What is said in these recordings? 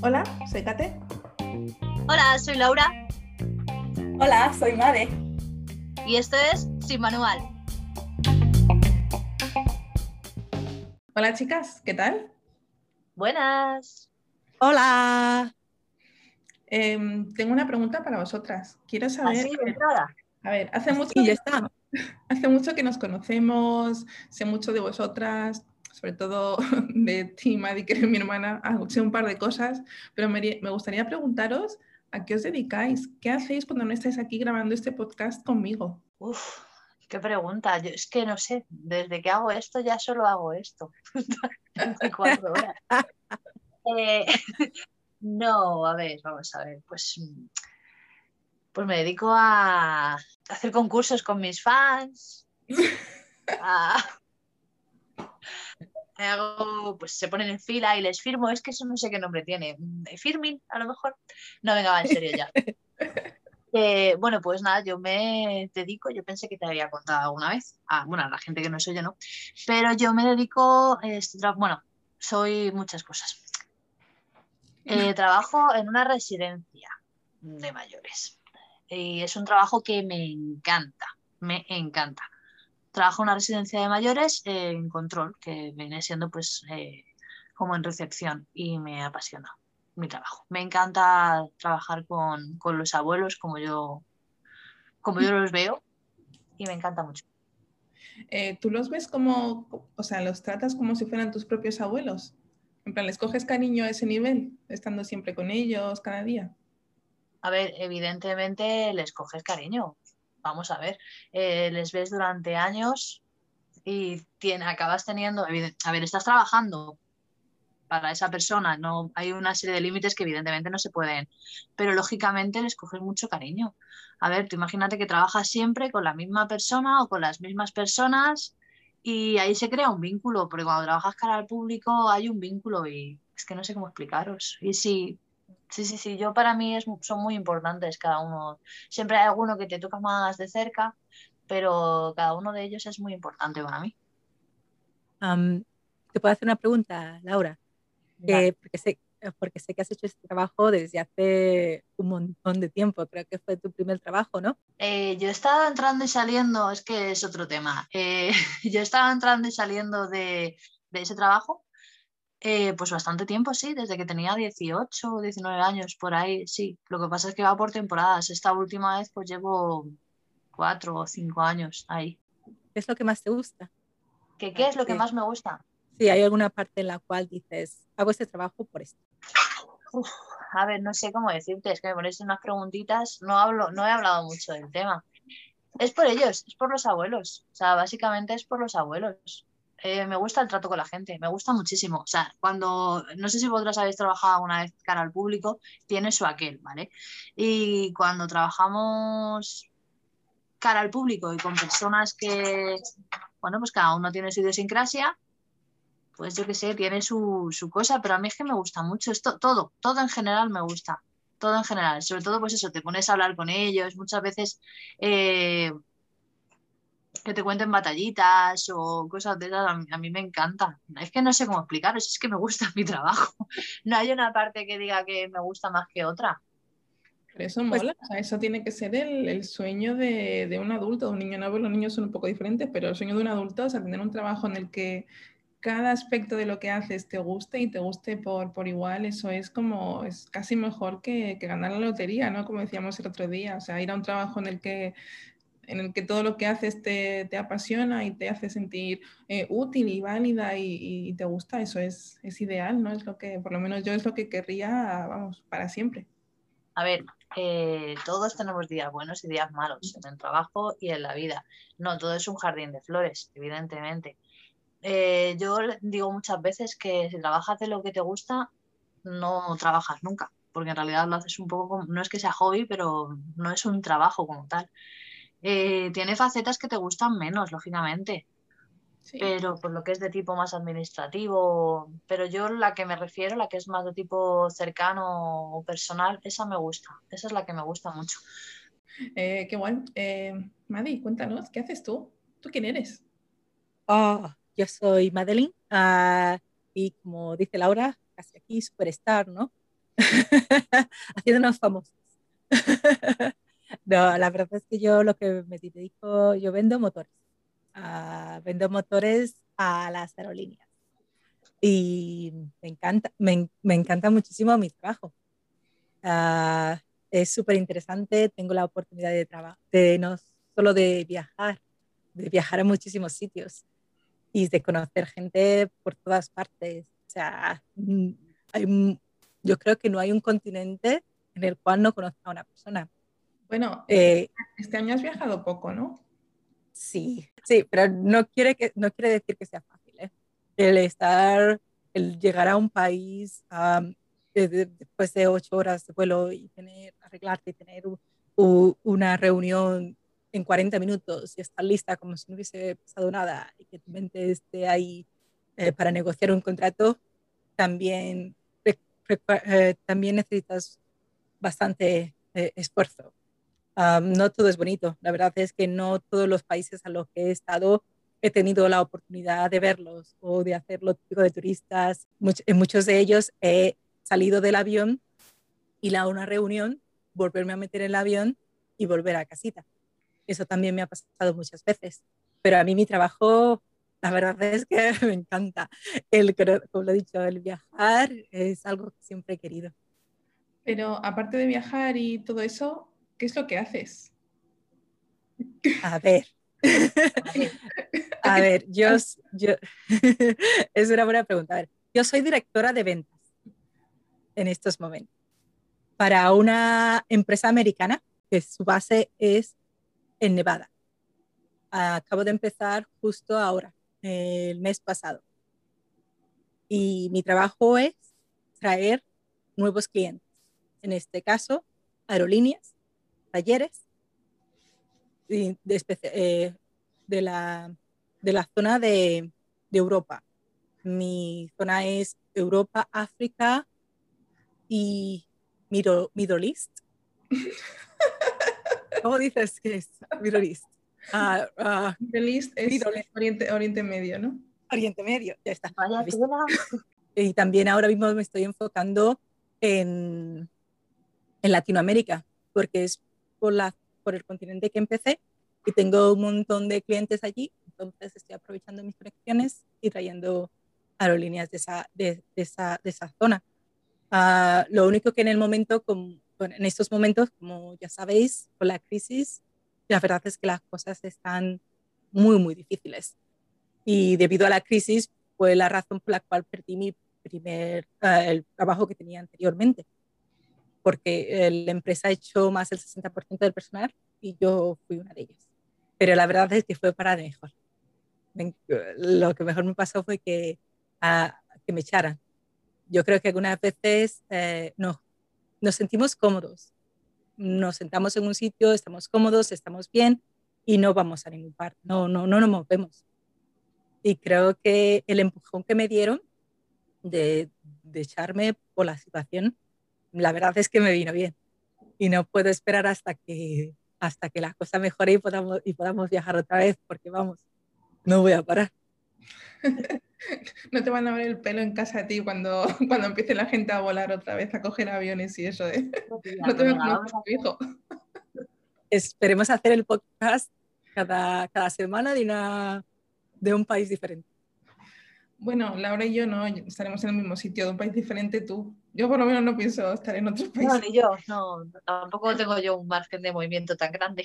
Hola, soy Kate. Hola, soy Laura Hola, soy Made. y esto es Sin Manual. Hola chicas, ¿qué tal? Buenas. Hola. Em, tengo una pregunta para vosotras. Quiero saber, Así de entrada. a ver, hace mucho, Y ya está. hace mucho que nos conocemos, sé mucho de vosotras, sobre todo de ti, Madi, que eres mi hermana, sé un par de cosas, pero me, me gustaría preguntaros a qué os dedicáis, qué hacéis cuando no estáis aquí grabando este podcast conmigo. Uf, qué pregunta. Yo es que no sé, desde que hago esto ya solo hago esto. 24 horas. Eh, no, a ver, vamos a ver. Pues, pues me dedico a hacer concursos con mis fans. a- hago, pues se ponen en fila y les firmo. Es que eso no sé qué nombre tiene. Mm, Firming, a lo mejor. No, venga, va, en serio ya. Eh, bueno, pues nada, yo me dedico, yo pensé que te había contado alguna vez, a, bueno, a la gente que no soy yo, ¿no? Pero yo me dedico, eh, bueno, soy muchas cosas. Eh, trabajo en una residencia de mayores y es un trabajo que me encanta, me encanta. Trabajo en una residencia de mayores eh, en control, que viene siendo pues eh, como en recepción y me apasiona mi trabajo. Me encanta trabajar con, con los abuelos como yo, como yo los veo y me encanta mucho. Eh, ¿Tú los ves como, o sea, los tratas como si fueran tus propios abuelos? En plan, ¿les coges cariño a ese nivel, estando siempre con ellos cada día? A ver, evidentemente les coges cariño. Vamos a ver, eh, les ves durante años y tiene, acabas teniendo, a ver, estás trabajando para esa persona, no hay una serie de límites que evidentemente no se pueden, pero lógicamente les coges mucho cariño. A ver, tú imagínate que trabajas siempre con la misma persona o con las mismas personas y ahí se crea un vínculo, porque cuando trabajas cara al público hay un vínculo y es que no sé cómo explicaros. Y sí, sí, sí, sí, yo para mí es, son muy importantes cada uno. Siempre hay alguno que te toca más de cerca, pero cada uno de ellos es muy importante para mí. ¿Te puedo hacer una pregunta, Laura? Porque, sé, porque sé que has hecho este trabajo desde hace un montón de tiempo. Creo que fue tu primer trabajo, ¿no? Eh, yo estaba entrando y saliendo, es que es otro tema. Eh, yo estaba entrando y saliendo de, de ese trabajo, eh, pues bastante tiempo, sí, desde que tenía 18 o 19 años, por ahí, sí. Lo que pasa es que va por temporadas. Esta última vez, pues llevo cuatro o cinco años ahí. ¿Qué es lo que más te gusta? ¿Qué, qué es lo que más me gusta? Sí, hay alguna parte en la cual dices, hago este trabajo por esto. Uf, a ver, no sé cómo decirte, es que me pones unas preguntitas, no hablo, no he hablado mucho del tema. Es por ellos, es por los abuelos, o sea, básicamente es por los abuelos. Eh, me gusta el trato con la gente, me gusta muchísimo. O sea, cuando, no sé si vosotras habéis trabajado alguna vez cara al público, tiene su aquel, ¿vale? Y cuando trabajamos cara al público y con personas que, bueno, pues cada uno tiene su idiosincrasia, pues yo qué sé, tiene su, su cosa, pero a mí es que me gusta mucho, esto, todo, todo en general me gusta, todo en general, sobre todo pues eso, te pones a hablar con ellos, muchas veces eh, que te cuenten batallitas o cosas de esas, a mí, a mí me encanta, es que no sé cómo explicaros, es que me gusta mi trabajo, no hay una parte que diga que me gusta más que otra. Pero eso Pues- mola, o sea, eso tiene que ser el, el sueño de, de un adulto, de un niño nuevo, los niños son un poco diferentes, pero el sueño de un adulto es tener un trabajo en el que cada aspecto de lo que haces te guste y te guste por, por igual, eso es como, es casi mejor que, que ganar la lotería, ¿no? Como decíamos el otro día, o sea, ir a un trabajo en el que, en el que todo lo que haces te, te apasiona y te hace sentir eh, útil y válida y, te gusta, eso es, es ideal, ¿no? Es lo que, por lo menos yo es lo que querría, vamos, para siempre. A ver, eh, todos tenemos días buenos y días malos en el trabajo y en la vida. No, todo es un jardín de flores, evidentemente. Eh, yo digo muchas veces que si trabajas de lo que te gusta, no trabajas nunca, porque en realidad lo haces un poco como, no es que sea hobby, pero no es un trabajo como tal. Eh, tiene facetas que te gustan menos, lógicamente, Sí. pero por lo que es de tipo más administrativo, pero yo la que me refiero, la que es más de tipo cercano o personal, esa me gusta, esa es la que me gusta mucho. Eh, qué guay. Eh, Madi, cuéntanos, ¿qué haces tú? ¿Tú quién eres? Ah, yo soy Madeline ah, y como dice Laura, casi aquí superstar, ¿no? Haciéndonos famosos. no, la verdad es que yo lo que me dedico, yo vendo motores. Ah, vendo motores a las aerolíneas. Y me encanta, me, me encanta muchísimo mi trabajo. Ah, es súper interesante, tengo la oportunidad de trabajar, no solo de viajar, de viajar a muchísimos sitios y de conocer gente por todas partes. O sea, mm, hay, yo creo que no hay un continente en el cual no conozca a una persona. Bueno, eh, este año has viajado poco, ¿no? Sí, sí, pero no quiere, que, no quiere decir que sea fácil. ¿eh? El estar, el llegar a un país después de ocho horas de vuelo y tener, arreglarte y tener una reunión en 40 minutos y estar lista como si no hubiese pasado nada y que tu mente esté ahí eh, para negociar un contrato, también, eh, también necesitas bastante eh, esfuerzo. No todo es bonito. La verdad es que no todos los países a los que he estado he tenido la oportunidad de verlos o de hacer lo típico de turistas. en muchos de ellos he salido del avión, y a una reunión, volverme a meter en el avión y volver a casita. Eso también me ha pasado muchas veces. Pero a mí mi trabajo, la verdad es que me encanta. El, como lo he dicho, el viajar es algo que siempre he querido. Pero aparte de viajar y todo eso, ¿qué es lo que haces? A ver. a ver, yo, yo es una buena pregunta. A ver, yo soy directora de ventas en estos momentos para una empresa americana que su base es en Nevada. Acabo de empezar justo ahora, el mes pasado. Y mi trabajo es traer nuevos clientes. En este caso, aerolíneas, talleres de, eh, de, la, de la zona de, de Europa. Mi zona es Europa, África, y Middle, Middle East. ¿Cómo dices que es Middle East? Uh, Middle East es Oriente, Oriente Medio, ¿no? Oriente Medio, ya está. y también ahora mismo me estoy enfocando en, en Latinoamérica, porque es por, la, por el continente que empecé y tengo un montón de clientes allí, entonces estoy aprovechando mis conexiones y trayendo aerolíneas de esa, de, de esa, de esa zona. Ah, lo único que en el momento, en estos momentos, como ya sabéis, con la crisis, la verdad es que las cosas están muy, muy difíciles. Y debido a la crisis fue la razón por la cual perdí mi primer, ah, el trabajo que tenía anteriormente. Porque eh, la empresa hecho más del 60% del personal y yo fui una de ellas. Pero la verdad es que fue para mejor. Lo que mejor me pasó fue que, ah, que me echaran yo creo que algunas veces eh, no, nos sentimos cómodos. Nos sentamos en un sitio, estamos cómodos, estamos bien y no vamos a ningún parte, no, no, no nos movemos. Y creo que el empujón que me dieron de, de echarme por la situación, la verdad es que me vino bien. Y no puedo esperar hasta que, hasta que la cosa mejore y podamos, y podamos viajar otra vez, porque vamos, no voy a parar. no te van a ver el pelo en casa a ti cuando, cuando empiece la gente a volar otra vez, a coger aviones y eso. ¿eh? No te a hijo. Esperemos hacer el podcast cada, cada semana de, una, de un país diferente. Bueno, Laura y yo no, estaremos en el mismo sitio, de un país diferente tú. Yo por lo menos no pienso estar en otro país. No, ni yo, no, tampoco tengo yo un margen de movimiento tan grande.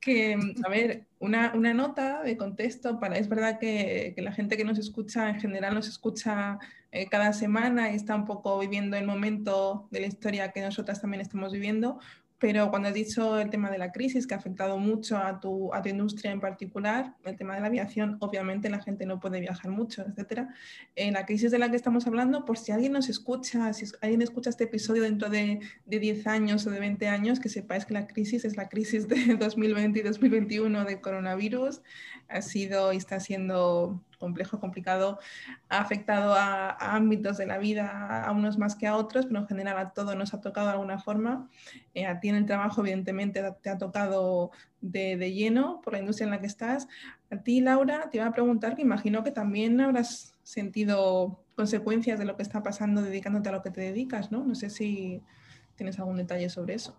que, a ver, una, una, nota de contexto para, es verdad que, que, la gente que nos escucha en general nos escucha eh, cada semana y está un poco viviendo el momento de la historia que nosotras también estamos viviendo, pero cuando has dicho el tema de la crisis, que ha afectado mucho a tu, a tu industria en particular, el tema de la aviación, obviamente la gente no puede viajar mucho, etc. En la crisis de la que estamos hablando, por si alguien nos escucha, si alguien escucha este episodio dentro de, de 10 años o de 20 años, que sepáis que la crisis es la crisis de 2020 y 2021 de coronavirus. Ha sido y está siendo complejo, complicado, ha afectado a, ámbitos de la vida, a unos más que a otros, pero en general a todos nos ha tocado de alguna forma. Eh, a ti en el trabajo, evidentemente, te ha tocado de, de, lleno por la industria en la que estás. A ti, Laura, te iba a preguntar que imagino que también habrás sentido consecuencias de lo que está pasando dedicándote a lo que te dedicas, ¿no? No sé si tienes algún detalle sobre eso.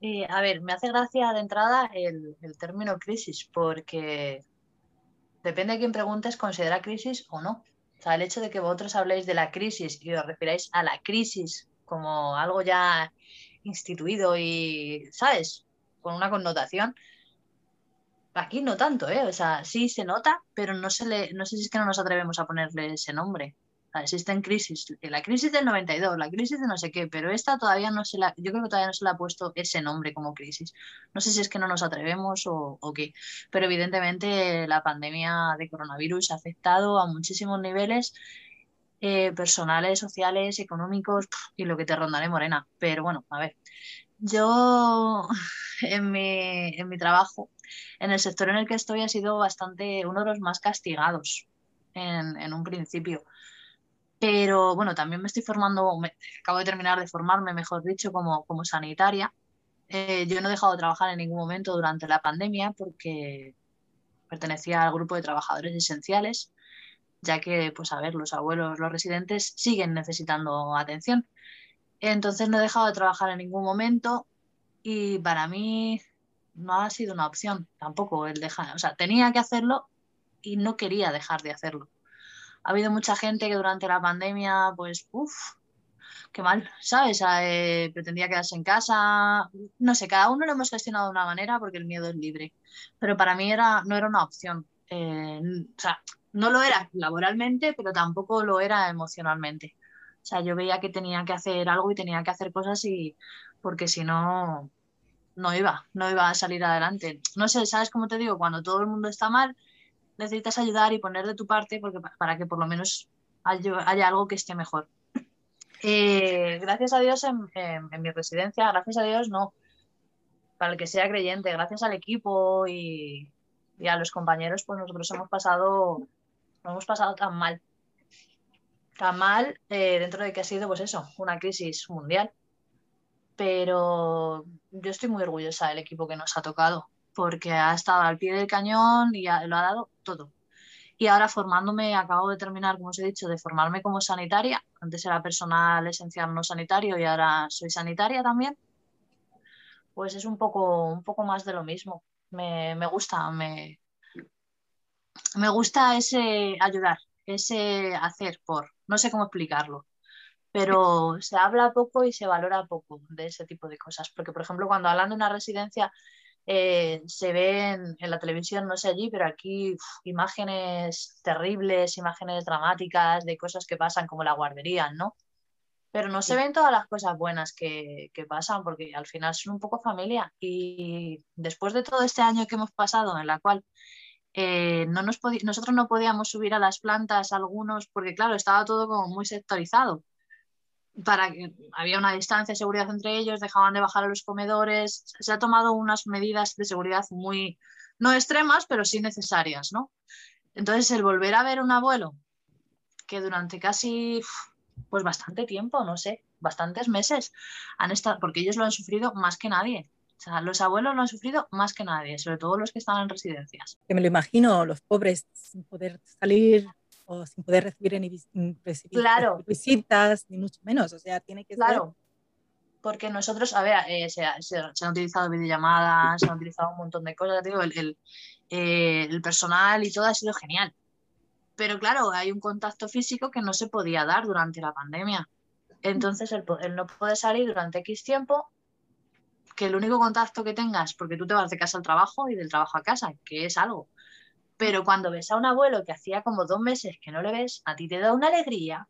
Eh, a ver, me hace gracia de entrada el, el término crisis, porque depende de quién preguntes, considera crisis o no. O sea, el hecho de que vosotros habléis de la crisis y os refiráis a la crisis como algo ya instituido y, ¿sabes? Con una connotación. Aquí no tanto, ¿eh? O sea, sí se nota, pero no, se le, no sé si es que no nos atrevemos a ponerle ese nombre existen crisis, la crisis del 92, la crisis de no sé qué, pero esta todavía no se la, yo creo que todavía no se le ha puesto ese nombre como crisis. No sé si es que no nos atrevemos o, qué, pero evidentemente la pandemia de coronavirus ha afectado a muchísimos niveles eh, personales, sociales, económicos y lo que te rondaré, Morena. Pero bueno, a ver, yo en mi, en mi trabajo, en el sector en el que estoy, ha sido bastante uno de los más castigados en, en un principio pero bueno, también me estoy formando, acabo de terminar de formarme, mejor dicho, como, como sanitaria. Eh, yo no he dejado de trabajar en ningún momento durante la pandemia porque pertenecía al grupo de trabajadores esenciales, ya que, pues a ver, los abuelos, los residentes siguen necesitando atención. Entonces no he dejado de trabajar en ningún momento y para mí no ha sido una opción tampoco el dejar, o sea, tenía que hacerlo y no quería dejar de hacerlo ha habido mucha gente que durante la pandemia, pues, uff, qué mal, ¿sabes? Eh, pretendía quedarse en casa. No sé, cada uno lo hemos gestionado de una manera porque el miedo es libre. Pero para mí era, no era una opción. Eh, o sea, no lo era laboralmente, pero tampoco lo era emocionalmente. O sea, yo veía que tenía que hacer algo y tenía que hacer cosas y porque si no, no iba, no iba a salir adelante. No sé, ¿sabes cómo te digo? Cuando todo el mundo está mal, necesitas ayudar y poner de tu parte porque, para que por lo menos haya, algo que esté mejor. Eh, gracias a Dios en, mi residencia, gracias a Dios no, para el que sea creyente, gracias al equipo y, a los compañeros, pues nosotros hemos pasado, no hemos pasado tan mal, tan mal eh, dentro de que ha sido pues eso, una crisis mundial. Pero yo estoy muy orgullosa del equipo que nos ha tocado porque ha estado al pie del cañón y lo ha dado todo. Y ahora formándome, acabo de terminar, como os he dicho, de formarme como sanitaria. Antes era personal esencial no sanitario y ahora soy sanitaria también. Pues es un poco, un poco más de lo mismo. Me, me gusta, me, me gusta ese ayudar, ese hacer por, no sé cómo explicarlo, pero se habla poco y se valora poco de ese tipo de cosas. Porque, por ejemplo, cuando hablan de una residencia, eh, se ven en la televisión, no sé allí, pero aquí imágenes terribles, imágenes dramáticas de cosas que pasan como la guardería, ¿no? Pero no se ven todas las cosas buenas que, pasan porque al final son un poco familia. Y después de todo este año que hemos pasado, en la cual eh, no nos nosotros no podíamos subir a las plantas algunos porque, claro, estaba todo como muy sectorizado para que había una distancia de seguridad entre ellos, dejaban de bajar a los comedores, se ha tomado unas medidas de seguridad muy, no extremas, pero sí necesarias, ¿no? Entonces, el volver a ver un abuelo que durante casi, pues bastante tiempo, no sé, bastantes meses, han estado, porque ellos lo han sufrido más que nadie. O sea, los abuelos lo han sufrido más que nadie, sobre todo los que están en residencias. Que me lo imagino, los pobres sin poder salir o sin poder recibir ni visitas, ni mucho menos. O sea, tiene que claro. Porque nosotros, a ver, eh, se, han utilizado videollamadas, se han utilizado un montón de cosas, digo, el, eh, el, personal y todo ha sido genial. Pero claro, hay un contacto físico que no se podía dar durante la pandemia. Entonces, el, el no poder salir durante X tiempo, que el único contacto que tengas, porque tú te vas de casa al trabajo y del trabajo a casa, que es algo, pero cuando ves a un abuelo que hacía como dos meses que no le ves, a ti te da una alegría,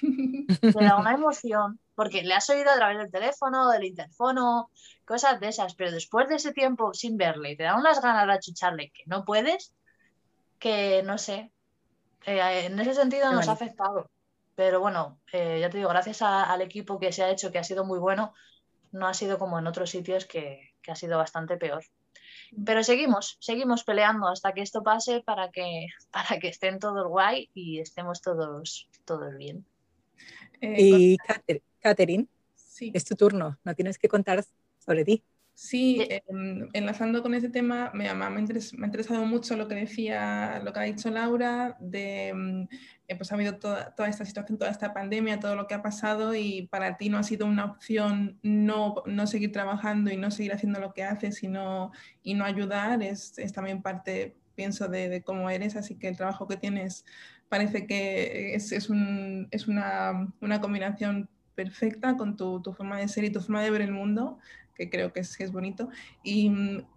te da una emoción, porque le has oído a través del teléfono, del interfono, cosas de esas, pero después de ese tiempo sin verle, te da unas ganas de achucharle que no puedes, que no sé, eh, en ese sentido nos ha afectado. Pero bueno, eh, ya te digo, gracias al equipo que se ha hecho, que ha sido muy bueno, no ha sido como en otros sitios que, que ha sido bastante peor. Pero seguimos, seguimos peleando hasta que esto pase para que, para que estén todos guay y estemos todos, todos bien. Eh, y Catherine, sí. es tu turno, no tienes que contar sobre ti. Sí, em, enlazando con ese tema, me, me, ha interesado mucho lo que decía, lo que ha dicho Laura, de em, eh, pues ha habido toda, toda, esta situación, toda esta pandemia, todo lo que ha pasado y para ti no ha sido una opción no, no seguir trabajando y no seguir haciendo lo que haces sino, y no ayudar, es, es también parte, pienso, de, de, cómo eres, así que el trabajo que tienes parece que es, es, un, es una, una, combinación perfecta con tu, tu, forma de ser y tu forma de ver el mundo que creo que es, es bonito. Y,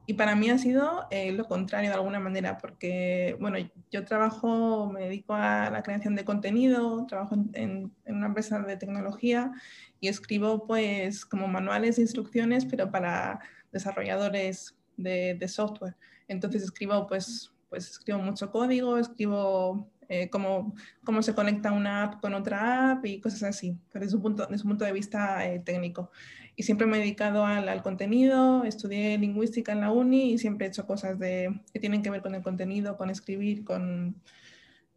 y, para mí ha sido eh, lo contrario de alguna manera, porque, bueno, yo trabajo, me dedico a la creación de contenido, trabajo en, en, una empresa de tecnología y escribo pues como manuales de instrucciones, pero para desarrolladores de, de software. Entonces escribo pues, pues escribo mucho código, escribo eh, cómo, cómo, se conecta una app con otra app y cosas así, desde su punto, desde su punto de vista eh, técnico y siempre me he dedicado al, al, contenido, estudié lingüística en la uni y siempre he hecho cosas de, que tienen que ver con el contenido, con escribir, con,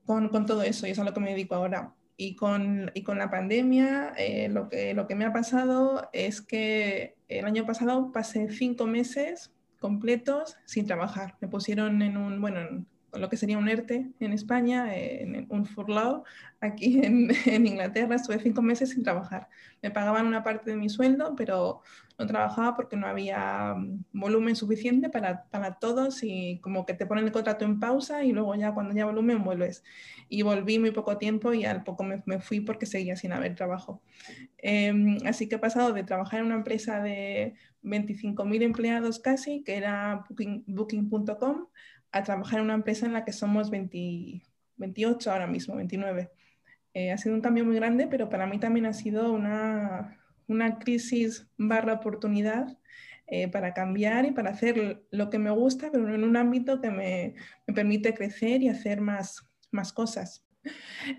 con, con todo eso y eso es a lo que me dedico ahora. Y con, y con la pandemia, eh, lo, que, lo que me ha pasado es que el año pasado pasé cinco meses completos sin trabajar. Me pusieron en un, bueno, lo que sería un ERTE en España, en un furlough aquí en, en, Inglaterra. Estuve cinco meses sin trabajar. Me pagaban una parte de mi sueldo, pero no trabajaba porque no había mm, volumen suficiente para, para todos y como que te ponen el contrato en pausa y luego ya cuando ya volumen vuelves. Y volví muy poco tiempo y al poco me, me fui porque seguía sin haber trabajo. Eh, así que he pasado de trabajar en una empresa de 25.000 empleados casi, que era booking.com, booking a trabajar en una empresa en la que somos 20, 28 ahora mismo, 29. Eh, ha sido un cambio muy grande, pero para mí también ha sido una, una crisis barra oportunidad eh, para cambiar y para hacer lo que me gusta, pero en un ámbito que me, me permite crecer y hacer más, más cosas.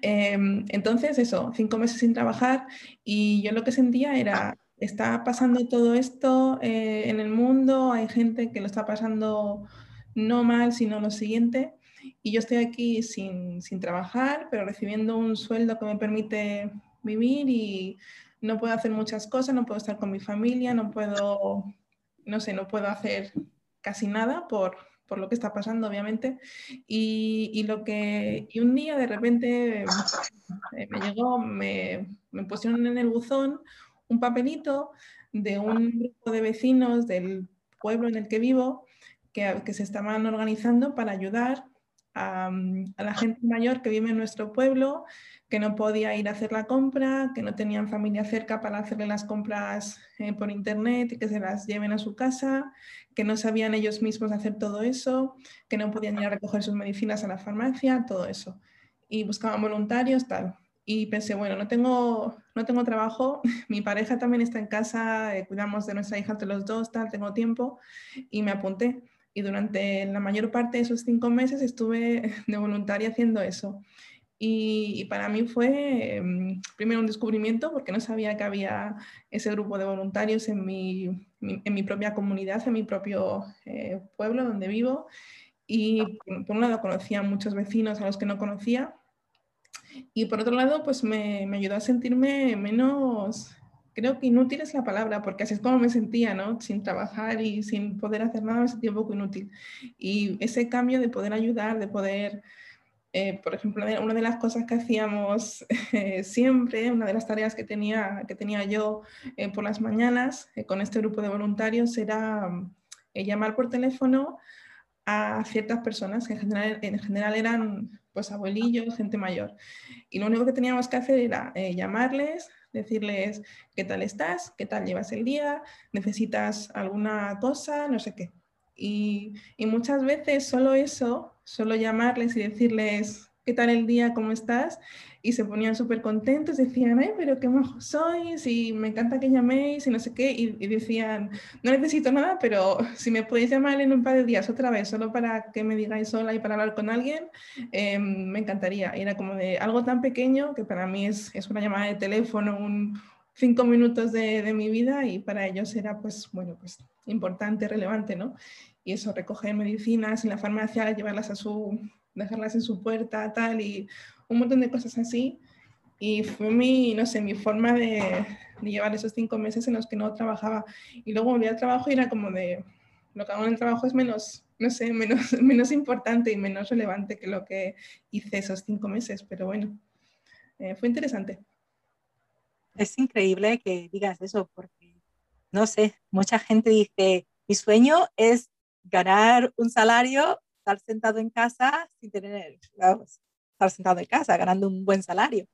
Eh, entonces, eso, cinco meses sin trabajar y yo lo que sentía era, está pasando todo esto eh, en el mundo, hay gente que lo está pasando no mal, sino lo siguiente. Y yo estoy aquí sin, sin, trabajar, pero recibiendo un sueldo que me permite vivir y no puedo hacer muchas cosas, no puedo estar con mi familia, no puedo, no sé, no puedo hacer casi nada por, por lo que está pasando, obviamente. Y, y, lo que, y un día de repente eh, me llegó, me, me pusieron en el buzón un papelito de un grupo de vecinos del pueblo en el que vivo que, se estaban organizando para ayudar a, la gente mayor que vive en nuestro pueblo, que no podía ir a hacer la compra, que no tenían familia cerca para hacerle las compras eh, por internet y que se las lleven a su casa, que no sabían ellos mismos hacer todo eso, que no podían ir a recoger sus medicinas a la farmacia, todo eso. Y buscaban voluntarios, tal. Y pensé, bueno, no tengo, no tengo trabajo, mi pareja también está en casa, eh, cuidamos de nuestra hija entre los dos, tal, tengo tiempo, y me apunté y durante la mayor parte de esos cinco meses estuve de voluntaria haciendo eso. Y, y, para mí fue um, primero un descubrimiento porque no sabía que había ese grupo de voluntarios en mi, en mi propia comunidad, en mi propio eh, pueblo donde vivo. Y por un lado conocía a muchos vecinos a los que no conocía. Y por otro lado, pues me, me ayudó a sentirme menos, creo que inútil es la palabra, porque así es como me sentía, ¿no? Sin trabajar y sin poder hacer nada, me sentía un poco inútil. Y ese cambio de poder ayudar, de poder, eh, por ejemplo, una de las cosas que hacíamos eh, siempre, una de las tareas que tenía, que tenía yo eh, por las mañanas eh, con este grupo de voluntarios era eh, llamar por teléfono a ciertas personas que en general, en general eran pues abuelillos, gente mayor. Y lo único que teníamos que hacer era llamarles, decirles qué tal estás, qué tal llevas el día, necesitas alguna cosa, no sé qué. Y, y muchas veces solo eso, solo llamarles y decirles qué tal el día, cómo estás, y se ponían súper contentos, decían, ay, pero qué majos sois, y me encanta que llaméis, y no sé qué, y, decían, no necesito nada, pero si me podéis llamar en un par de días otra vez, solo para que me digáis sola y para hablar con alguien, eh, me encantaría. Era como de algo tan pequeño que para mí es, es una llamada de teléfono, un, cinco minutos de, de, mi vida y para ellos era pues, bueno, pues importante, relevante, ¿no? Y eso, recoger medicinas en la farmacia, llevarlas a su, dejarlas en su puerta, tal, y un montón de cosas así. Y fue mi, no sé, mi forma de, llevar esos cinco meses en los que no trabajaba. Y luego volví al trabajo y era como de, lo que hago en el trabajo es menos, no sé, menos, menos importante y menos relevante que lo que hice esos cinco meses, pero bueno, eh, fue interesante. Es increíble que digas eso, porque, no sé, mucha gente dice, mi sueño es ganar un salario, estar sentado en casa sin tener, vamos, estar sentado en casa, ganando un buen salario.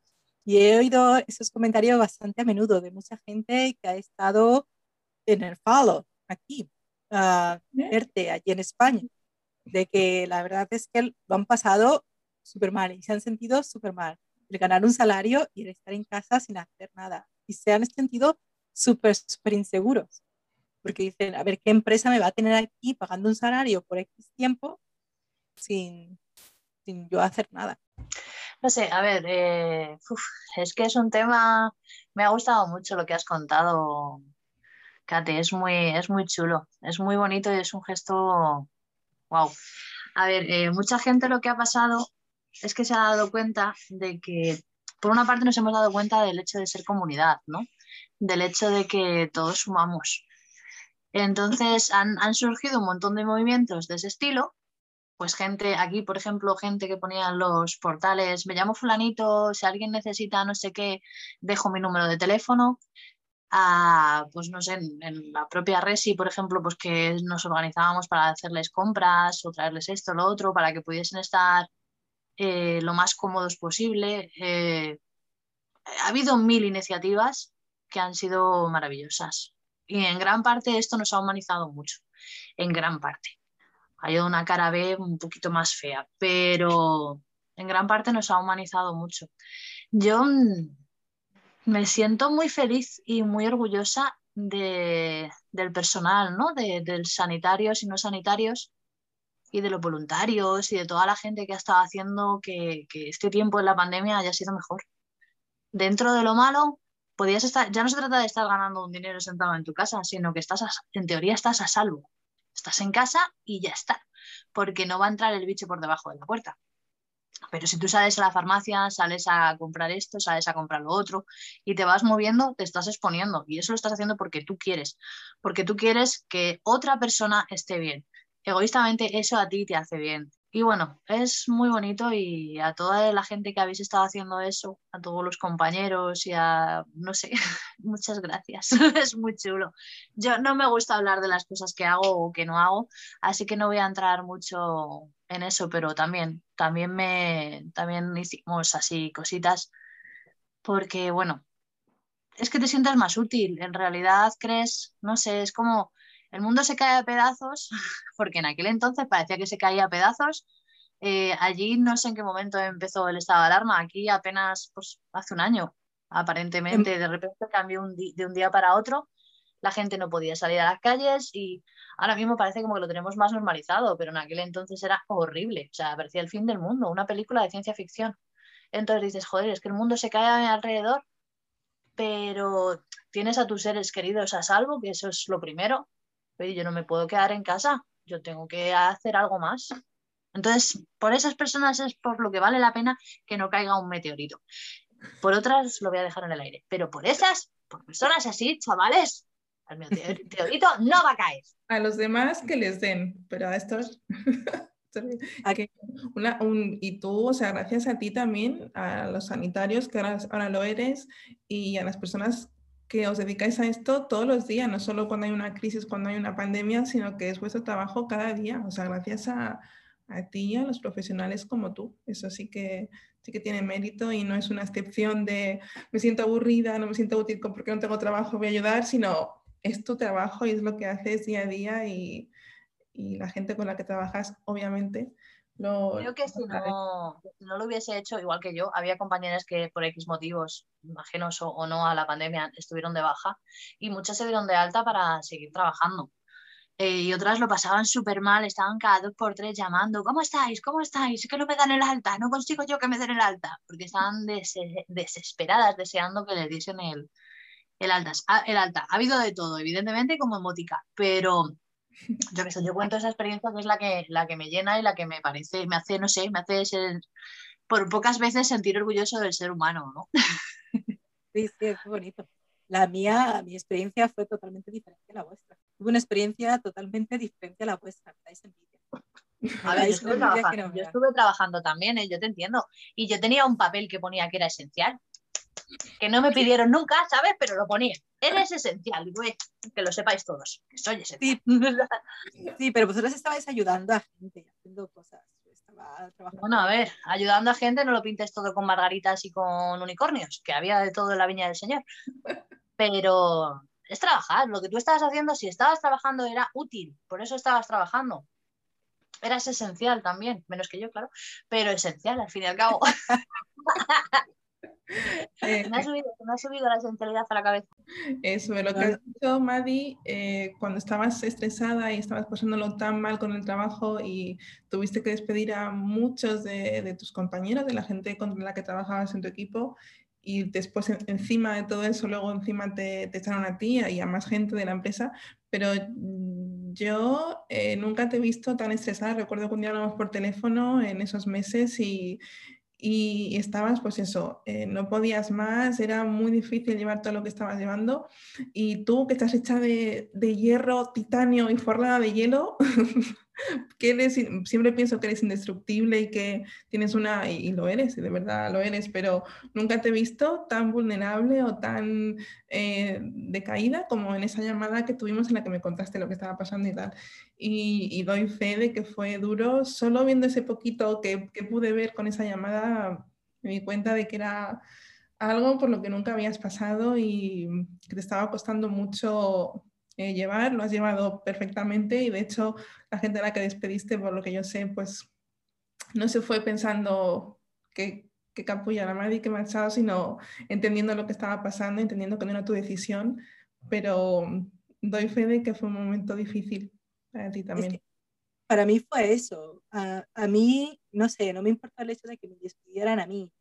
Y he oído esos comentarios bastante a menudo de mucha gente que ha estado en el falo aquí, uh, verte allí en España, de que la verdad es que lo han pasado súper mal y se han sentido súper mal el ganar un salario y el estar en casa sin hacer nada. Y se han sentido súper, súper inseguros. Porque dicen, a ver, ¿qué empresa me va a tener aquí pagando un salario por X tiempo sin, sin yo hacer nada? No sé, a ver, eh, es que es un tema, me ha gustado mucho lo que has contado, Kate, es muy, es muy chulo, es muy bonito y es un gesto, wow. A ver, eh, mucha gente lo que ha pasado es que se ha dado cuenta de que, por una parte, nos hemos dado cuenta del hecho de ser comunidad, ¿no? Del hecho de que todos sumamos. Entonces han, surgido un montón de movimientos de ese estilo. Pues gente, aquí por ejemplo, gente que ponía los portales, me llamo fulanito, si alguien necesita no sé qué, dejo mi número de teléfono. A, pues no sé, en, la propia Resi, por ejemplo, pues que nos organizábamos para hacerles compras o traerles esto, lo otro, para que pudiesen estar eh, lo más cómodos posible. Eh, ha habido mil iniciativas que han sido maravillosas y en gran parte esto nos ha humanizado mucho, en gran parte. Ha ido una cara B un poquito más fea, pero en gran parte nos ha humanizado mucho. Yo me siento muy feliz y muy orgullosa de, del personal, ¿no? de, de sanitarios y no sanitarios, y de los voluntarios y de toda la gente que ha estado haciendo que, este tiempo en la pandemia haya sido mejor. Dentro de lo malo, podías estar, ya no se trata de estar ganando un dinero sentado en tu casa, sino que estás en teoría estás a salvo. Estás en casa y ya está, porque no va a entrar el bicho por debajo de la puerta. Pero si tú sales a la farmacia, sales a comprar esto, sales a comprar lo otro y te vas moviendo, te estás exponiendo. Y eso lo estás haciendo porque tú quieres, porque tú quieres que otra persona esté bien egoístamente eso a ti te hace bien. Y bueno, es muy bonito y a toda la gente que habéis estado haciendo eso, a todos los compañeros y a, no sé, muchas gracias. es muy chulo. Yo no me gusta hablar de las cosas que hago o que no hago, así que no voy a entrar mucho en eso, pero también, también me, también hicimos así cositas porque, bueno, es que te sientes más útil. En realidad crees, no sé, es como el mundo se cae a pedazos, porque en aquel entonces parecía que se caía a pedazos. Eh, allí no sé en qué momento empezó el estado de alarma, aquí apenas pues, hace un año, aparentemente, em de repente cambió de un día para otro, la gente no podía salir a las calles y ahora mismo parece como que lo tenemos más normalizado, pero en aquel entonces era horrible, o sea, parecía el fin del mundo, una película de ciencia ficción. Entonces dices, joder, es que el mundo se cae alrededor, pero tienes a tus seres queridos a salvo, que eso es lo primero, yo no me puedo quedar en casa, yo tengo que hacer algo más. Entonces, por esas personas es por lo que vale la pena que no caiga un meteorito. Por otras lo voy a dejar en el aire, pero por esas, por personas así, chavales, el meteorito no va a caer. A los demás que les den, pero a estos... Una, un, y tú, o sea, gracias a ti también, a los sanitarios que ahora, ahora lo eres, y a las personas que os dedicáis a esto todos los días, no solo cuando hay una crisis, cuando hay una pandemia, sino que es vuestro trabajo cada día. O sea, gracias a, a ti y a los profesionales como tú. Eso sí que, sí que tiene mérito y no es una excepción de me siento aburrida, no me siento útil porque no tengo trabajo, voy a ayudar, sino es tu trabajo y es lo que haces día a día y, y la gente con la que trabajas, obviamente, Creo que si no, no, lo hubiese hecho, igual que yo, había compañeras que por X motivos, ajenos o, no a la pandemia, estuvieron de baja y muchas se dieron de alta para seguir trabajando. Eh, y otras lo pasaban súper mal, estaban cada dos por tres llamando, ¿cómo estáis? ¿Cómo estáis? Es que no me dan el alta, no consigo yo que me den el alta, porque estaban desesperadas deseando que les diesen el, El alta, el alta. Ha habido de todo, evidentemente, como emotica, pero yo que sé, yo cuento esa experiencia que es la que, la que me llena y la que me parece, me hace, no sé, me hace ser, por pocas veces sentir orgulloso del ser humano, ¿no? Sí, sí, es bonito. La mía, mi experiencia fue totalmente diferente a la vuestra. Tuve una experiencia totalmente diferente a la vuestra. A ver, yo estuve, trabajando, yo estuve trabajando también, ¿eh? yo te entiendo. Y yo tenía un papel que ponía que era esencial que no me pidieron nunca, ¿sabes? Pero lo ponía. Eres esencial, güey. Que lo sepáis todos, que soy esencial. Sí, pero vosotros estabais ayudando a gente, haciendo cosas. Bueno, a ver, ayudando a gente no lo pintes todo con margaritas y con unicornios, que había de todo en la viña del Señor. Pero es trabajar. Lo que tú estabas haciendo, si estabas trabajando, era útil. Por eso estabas trabajando. Eras esencial también, menos que yo, claro, pero esencial al fin y al cabo. Eh, me, ha subido, me, ha subido, la sensibilidad a la cabeza. Eso, lo que has dicho, Madi, eh, cuando estabas estresada y estabas pasándolo tan mal con el trabajo y tuviste que despedir a muchos de, de tus compañeros, de la gente con la que trabajabas en tu equipo, y después encima de todo eso, luego encima te, te echaron a ti y a más gente de la empresa, pero yo eh, nunca te he visto tan estresada. Recuerdo que un día hablamos por teléfono en esos meses y y estabas, pues eso, eh, no podías más, era muy difícil llevar todo lo que estabas llevando. Y tú que estás hecha de, de hierro, titanio y forrada de hielo, que eres, siempre pienso que eres indestructible y que tienes una, y, lo eres, y de verdad lo eres, pero nunca te he visto tan vulnerable o tan eh, decaída como en esa llamada que tuvimos en la que me contaste lo que estaba pasando y tal. Y, doy fe de que fue duro, solo viendo ese poquito que, que pude ver con esa llamada, me di cuenta de que era algo por lo que nunca habías pasado y que te estaba costando mucho eh, llevar, lo has llevado perfectamente y de hecho la gente a la que despediste, por lo que yo sé, pues no se fue pensando que, que capulla la madre y que marchado, sino entendiendo lo que estaba pasando, entendiendo que no era tu decisión, pero doy fe de que fue un momento difícil para ti también. para mí fue eso. a mí, no sé, no me importa el hecho de que me despidieran a mí.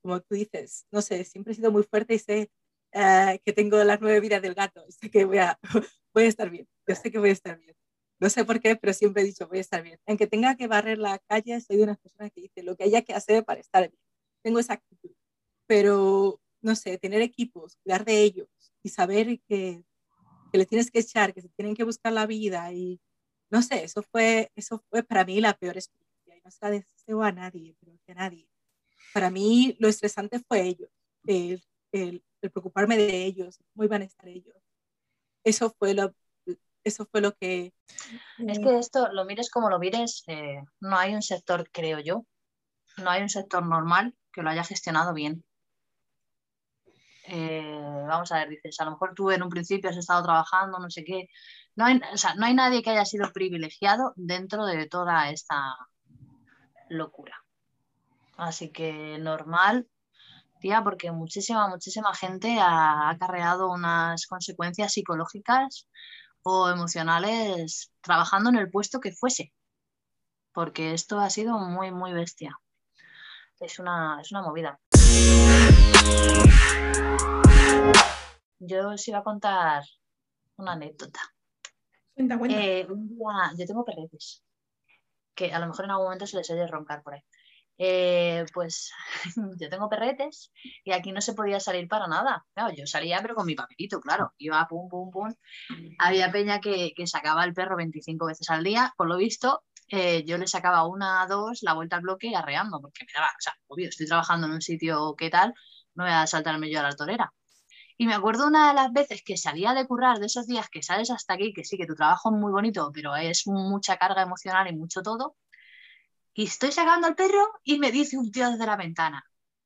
como tú dices, no sé, siempre he sido muy fuerte y sé eh, que tengo las nueve vidas del gato, sé que voy a, voy a estar bien, yo sé que voy a estar bien. No sé por qué, pero siempre he dicho voy a estar bien. Aunque tenga que barrer la calle, soy de una persona que dice lo que haya que hacer para estar bien. Tengo esa actitud. Pero, no sé, tener equipos, cuidar de ellos y saber que, que le tienes que echar, que se tienen que buscar la vida y, no sé, eso fue, eso fue para mí la peor experiencia. Y no se la deseo a nadie, pero que a nadie. Para mí lo estresante fue ellos, el, el, el preocuparme de ellos, cómo iban a estar ellos. Eso fue lo, eso fue lo que... Es que esto, lo mires como lo mires, eh, no hay un sector, creo yo, no hay un sector normal que lo haya gestionado bien. Eh, vamos a ver, dices, a lo mejor tú en un principio has estado trabajando, no sé qué. No hay, o sea, no hay nadie que haya sido privilegiado dentro de toda esta locura. Así que normal, porque muchísima, muchísima gente ha acarreado unas consecuencias psicológicas o emocionales trabajando en el puesto que fuese, porque esto ha sido muy, muy bestia. Es una, es una movida. Yo os iba a contar una anécdota. Eh, yo tengo perretes, que a lo mejor en algún momento se les oye roncar por ahí. Eh, pues yo tengo perretes y aquí no se podía salir para nada. Claro, yo salía pero con mi papelito, claro. Iba pum, pum, pum. Había peña que, que sacaba el perro 25 veces al día. Por lo visto, eh, yo le sacaba una, dos, la vuelta al bloque arreando, porque me daba, o sea, obvio, estoy trabajando en un sitio que tal, no voy a saltarme yo a la torera. Y me acuerdo una de las veces que salía de currar, de esos días que sales hasta aquí, que sí, que tu trabajo es muy bonito, pero es mucha carga emocional y mucho todo, y estoy sacando al perro y me dice un tío desde la ventana,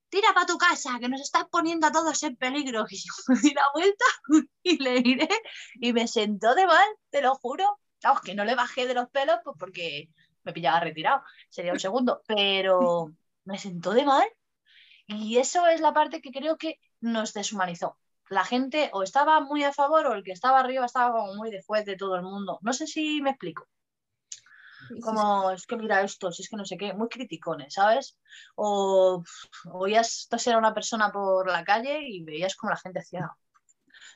tira para tu casa, que nos estás poniendo a todos en peligro. Y yo me di la vuelta y le iré y me sentó de mal, te lo juro. Vamos, que no le bajé de los pelos pues porque me pillaba retirado, sería un segundo, pero me sentó de mal. Y eso es la parte que creo que nos deshumanizó. La gente o estaba muy a favor o el que estaba arriba estaba como muy después de todo el mundo. No sé si me explico. Como, es que mira esto, si es que no sé qué, muy criticones, ¿sabes? O oías toser a una persona por la calle y veías como la gente hacía,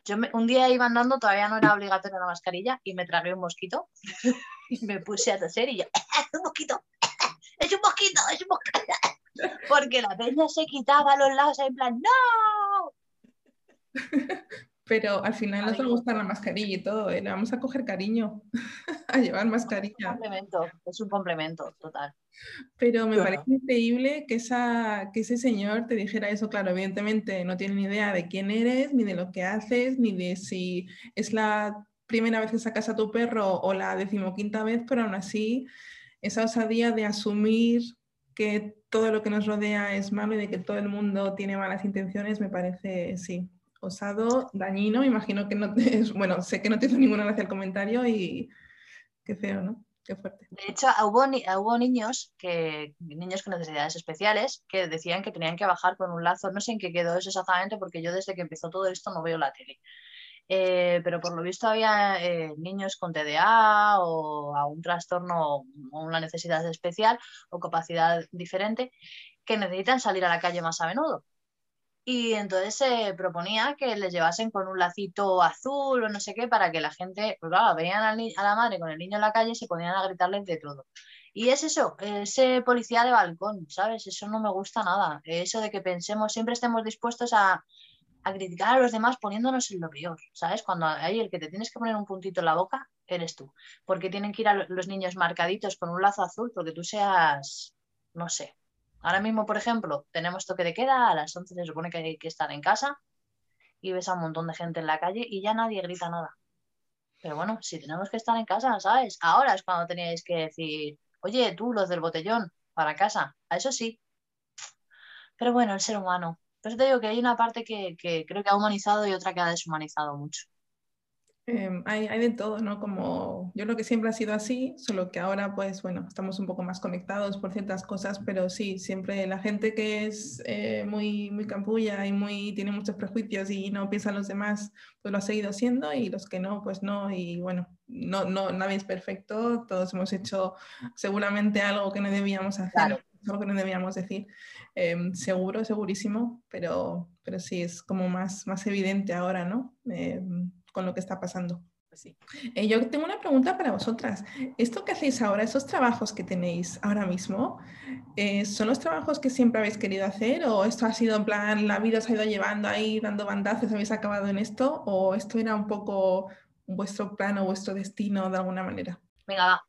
Yo un día iba andando, todavía no era obligatoria la mascarilla, y me tragué un mosquito y me puse a toser y yo, ¡es un mosquito! ¡Es un mosquito! ¡Es un mosquito! Porque la peña se quitaba a los lados en plan, ¡no! Pero al final nos va a gustar la mascarilla y todo, ¿eh? le vamos a coger cariño a llevar mascarilla. Es un complemento, es un complemento total. Pero me parece increíble que, esa, que ese señor te dijera eso. Claro, evidentemente no tiene ni idea de quién eres, ni de lo que haces, ni de si es la primera vez que sacas a tu perro o la decimoquinta vez, pero aún así esa osadía de asumir que todo lo que nos rodea es malo y de que todo el mundo tiene malas intenciones, me parece, sí, osado, dañino. Imagino que no te, bueno, sé que no te hizo ninguna gracia el comentario y qué feo, ¿no? Qué fuerte. De hecho, hubo, niños, que, niños con necesidades especiales que decían que tenían que bajar con un lazo. No sé en qué quedó eso exactamente porque yo desde que empezó todo esto no veo la tele. Eh, pero por lo visto había eh, niños con TDA o a un trastorno o una necesidad especial o capacidad diferente que necesitan salir a la calle más a menudo. Y entonces se proponía que les llevasen con un lacito azul o no sé qué para que la gente, pues claro, veían a la madre con el niño en la calle y se ponían a gritarles de todo. Y es eso, ese policía de balcón, ¿sabes? Eso no me gusta nada. Eso de que pensemos, siempre estemos dispuestos a, a criticar a los demás poniéndonos en lo peor, ¿sabes? Cuando hay el que te tienes que poner un puntito en la boca, eres tú. Porque tienen que ir a los niños marcaditos con un lazo azul porque tú seas, no sé. Ahora mismo, por ejemplo, tenemos toque de queda, a las 11 se supone que hay que estar en casa y ves a un montón de gente en la calle y ya nadie grita nada. Pero bueno, si tenemos que estar en casa, ¿sabes? Ahora es cuando teníais que decir, oye, tú, los del botellón, para casa. A eso sí. Pero bueno, el ser humano, por te digo que hay una parte que, creo que ha humanizado y otra que ha deshumanizado mucho. Em, hay, de todo, ¿no? Como yo creo que siempre ha sido así, solo que ahora pues bueno, estamos un poco más conectados por ciertas cosas, pero sí, siempre la gente que es eh, muy, muy campulla y muy, tiene muchos prejuicios y no piensa en los demás, pues lo ha seguido siendo y los que no, pues no, y bueno, no, no, nadie es perfecto, todos hemos hecho seguramente algo que no debíamos hacer, algo que no debíamos decir. Em, seguro, segurísimo, pero, pero sí es como más, más evidente ahora, ¿no? Con lo que está pasando. Pues sí. Eh, yo tengo una pregunta para vosotras. ¿Esto que hacéis ahora, esos trabajos que tenéis ahora mismo, eh, son los trabajos que siempre habéis querido hacer o esto ha sido en plan, la vida os ha ido llevando ahí, dando bandazos, habéis acabado en esto o esto era un poco vuestro plan o vuestro destino de alguna manera? Venga, va.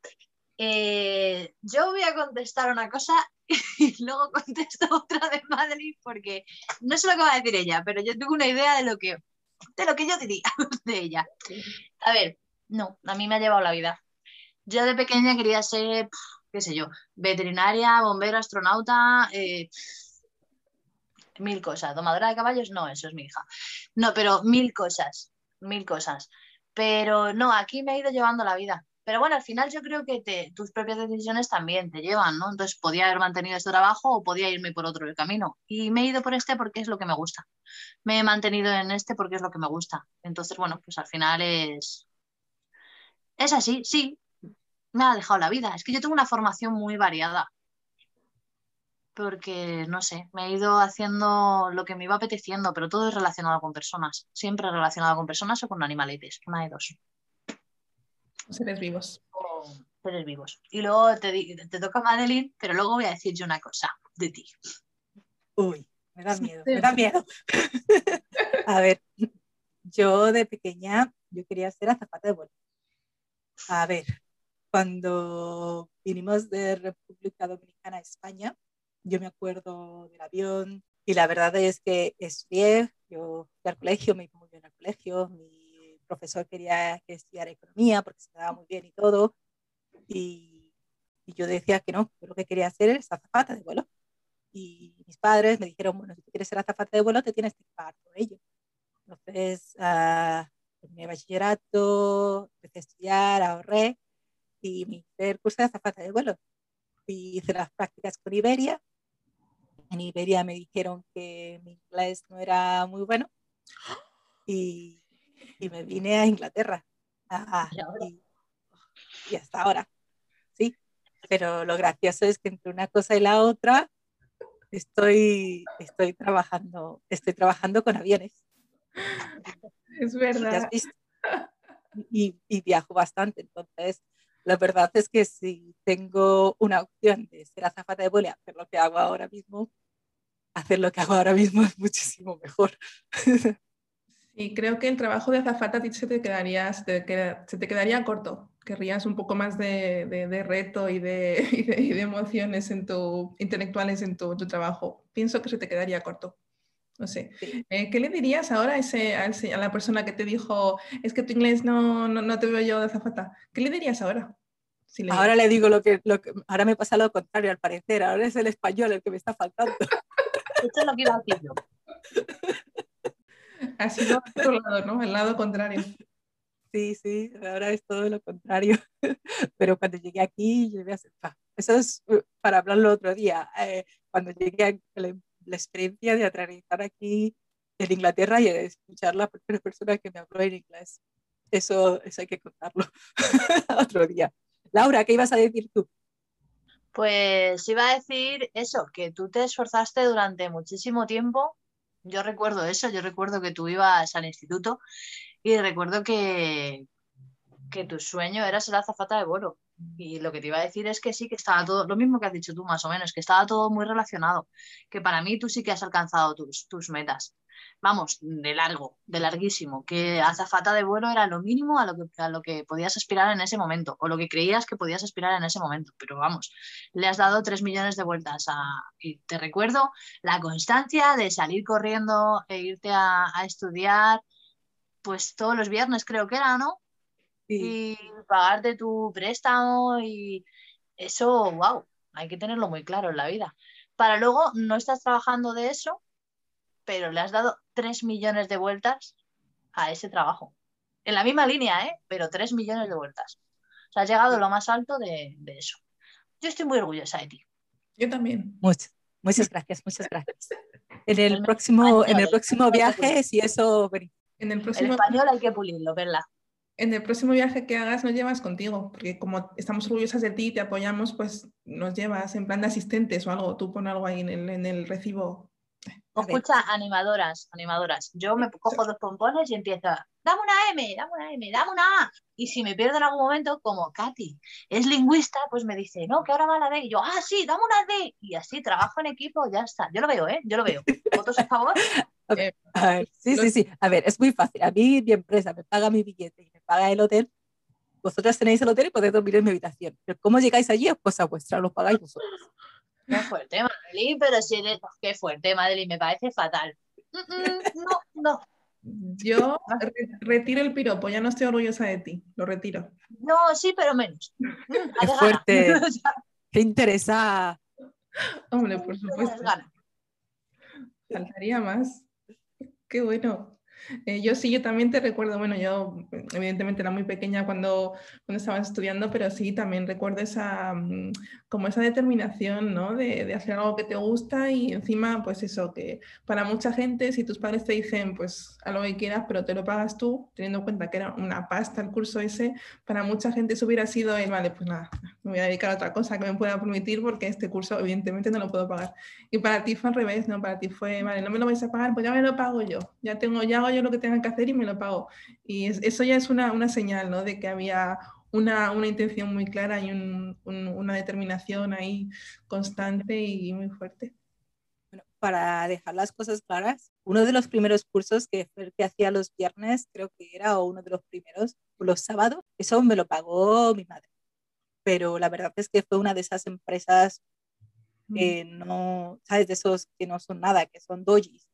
Eh, yo voy a contestar una cosa y luego contesto otra de Madeline porque no sé lo que va a decir ella, pero yo tengo una idea de lo que, de lo que yo diría de ella. A ver, no, a mí me ha llevado la vida. Yo de pequeña quería ser, qué sé yo, veterinaria, bombero, astronauta, eh, mil cosas. Domadora de caballos, no, eso es mi hija. No, pero mil cosas, mil cosas. Pero no, aquí me ha ido llevando la vida. Pero bueno, al final yo creo que tus propias decisiones también te llevan, ¿no? Entonces podía haber mantenido este trabajo o podía irme por otro camino. Y me he ido por este porque es lo que me gusta. Me he mantenido en este porque es lo que me gusta. Entonces, bueno, pues al final es... Es así, sí. Me ha dejado la vida. Es que yo tengo una formación muy variada. Porque, no sé, me he ido haciendo lo que me iba apeteciendo, pero todo es relacionado con personas. Siempre relacionado con personas o con animaletes. Una de dos. Seres vivos. seres vivos. Y luego te, te toca Madeline, pero luego voy a decir yo una cosa de ti. Uy, me da miedo, me da miedo. a ver, yo de pequeña, yo quería ser azafata de vuelo. A ver, cuando vinimos de República Dominicana a España, yo me acuerdo del avión y la verdad es que estudié, yo fui al colegio, me iba muy bien al colegio, mi profesor quería que estudiara economía porque se me daba muy bien y todo. Y, y yo decía que no, yo lo que quería hacer es azafata de vuelo. Y mis padres me dijeron, bueno, si tú quieres ser azafata de vuelo, te tienes que pagar por ello. Entonces, uh, mi bachillerato, empecé a estudiar, ahorré y mi primer curso de azafata de vuelo. Y hice las prácticas con Iberia. En Iberia me dijeron que mi inglés no era muy bueno. Y y me vine a Inglaterra. y, hasta ahora, sí. Pero lo gracioso es que entre una cosa y la otra estoy, estoy, trabajando, estoy trabajando con aviones. Es verdad. Y, y, viajo bastante, entonces la verdad es que si tengo una opción de ser azafata de vuelo y hacer lo que hago ahora mismo, hacer lo que hago ahora mismo es muchísimo mejor. Y creo que el trabajo de azafata a ti se te quedaría, se te, quedaría corto. Querrías un poco más de, de, reto y de, y de, emociones en tu, intelectuales en tu, tu, trabajo. Pienso que se te quedaría corto. No sé. Eh, ¿Qué le dirías ahora a, ese, a, la persona que te dijo, es que tu inglés no, no, no te veo yo de azafata? ¿Qué le dirías ahora? ahora le digo lo que, lo que, ahora me pasa lo contrario al parecer, ahora es el español el que me está faltando. Esto es lo que iba a decir yo. Ha sido otro lado, ¿no? El lado contrario. Sí, sí, ahora es todo lo contrario. Pero cuando llegué aquí, llegué a ser... Eso es uh, para hablarlo otro día. Eh, cuando llegué a la, experiencia de aterrizar aquí en Inglaterra y escuchar la primera persona que me habló en inglés. Eso, eso hay que contarlo otro día. Laura, ¿qué ibas a decir tú? Pues iba a decir eso, que tú te esforzaste durante muchísimo tiempo. Yo recuerdo eso, yo recuerdo que tú ibas al instituto y recuerdo que, que tu sueño era ser azafata de vuelo. Y lo que te iba a decir es que sí, que estaba todo, lo mismo que has dicho tú más o menos, que estaba todo muy relacionado, que para mí tú sí que has alcanzado tus, tus metas vamos, de largo, de larguísimo, que azafata de vuelo era lo mínimo a lo, que, a lo que podías aspirar en ese momento, o lo que creías que podías aspirar en ese momento, pero vamos, le has dado tres millones de vueltas a, y te recuerdo la constancia de salir corriendo e irte a, estudiar, pues todos los viernes creo que era, ¿no? Y pagarte tu préstamo y eso, wow, hay que tenerlo muy claro en la vida. Para luego no estás trabajando de eso pero le has dado 3 millones de vueltas a ese trabajo. En la misma línea, ¿eh? Pero 3 millones de vueltas. O sea, has llegado a lo más alto de, eso. Yo estoy muy orgullosa de ti. Yo también. Muchas, muchas gracias, muchas gracias. En el, próximo, en el próximo viaje, si eso... En el, próximo... español hay que pulirlo, ¿verdad? En el próximo viaje que hagas nos llevas contigo, porque como estamos orgullosas de ti y te apoyamos, pues nos llevas en plan de asistentes o algo, tú pon algo ahí en el, en el recibo Escucha, animadoras, animadoras. Yo me cojo dos pompones y empiezo, dame una M, dame una M, dame una A. Y si me pierdo en algún momento, como Katy es lingüista, pues me dice, no, que ahora va la D. Y yo, ah, sí, dame una D. Y así trabajo en equipo, ya está. Yo lo veo, ¿eh? Yo lo veo. ¿Votos a favor? Eh, sí, sí, sí. A ver, es muy fácil. A mí mi empresa me paga mi billete paga el hotel. Vosotras tenéis el hotel y podéis dormir en mi habitación. Pero ¿cómo llegáis allí? Es cosa vuestra, lo pagáis vosotros. Qué fuerte, Madeline, pero si eres... Qué fuerte, Madeline, me parece fatal. No, no. Yo retiro el piropo, ya no estoy orgullosa de ti, lo retiro. No, sí, pero menos. Mm, Qué fuerte. Qué interesa. Hombre, por supuesto. Faltaría más. Qué bueno. Eh, yo sí, yo también te recuerdo, bueno, yo evidentemente era muy pequeña cuando, cuando estabas estudiando, pero sí, también recuerdo esa, mm, como esa determinación, ¿no? De, de, hacer algo que te gusta y encima, pues eso, que para mucha gente, si tus padres te dicen, pues a lo que quieras, pero te lo pagas tú, teniendo en cuenta que era una pasta el curso ese, para mucha gente eso hubiera sido, el, vale, pues nada, me voy a dedicar a otra cosa que me pueda permitir porque este curso evidentemente no lo puedo pagar. Y para ti fue al revés, ¿no? Para ti fue, vale, no me lo vais a pagar, pues ya me lo pago yo, ya tengo, ya hago yo lo que tenga que hacer y me lo pago. Y eso ya es una, una señal, ¿no? De que había una, una intención muy clara y un, una determinación ahí constante y muy fuerte. Bueno, para dejar las cosas claras, uno de los primeros cursos que, que hacía los viernes, creo que era o uno de los primeros, los sábados, eso me lo pagó mi madre. Pero la verdad es que fue una de esas empresas que no, ¿sabes? De esos que no son nada, que son dojis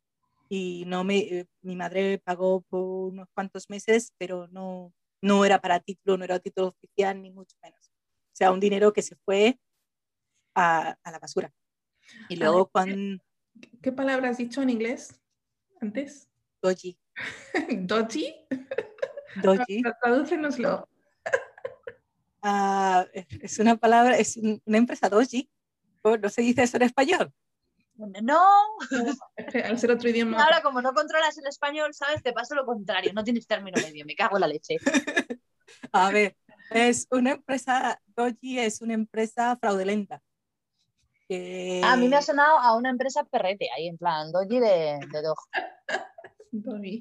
y no me, eh, mi madre pagó por unos cuantos meses, pero no, no era para título, no era título oficial, ni mucho menos. O sea, un dinero que se fue a, a la basura. Y luego cuando... ¿Qué palabra has dicho en inglés antes? Doji. ¿Doji? Doji. Tradúcenoslo. Uh, es una palabra, es una empresa doji. ¿No se dice eso en español? No. Al ser otro idioma. Ahora, como no controlas el español, ¿sabes? Te pasa lo contrario. No tienes término medio. Me cago en la leche. A ver, es una empresa, Doji es una empresa fraudulenta. A mí me ha sonado a una empresa perrete, ahí en plan, Doji de, de Dog.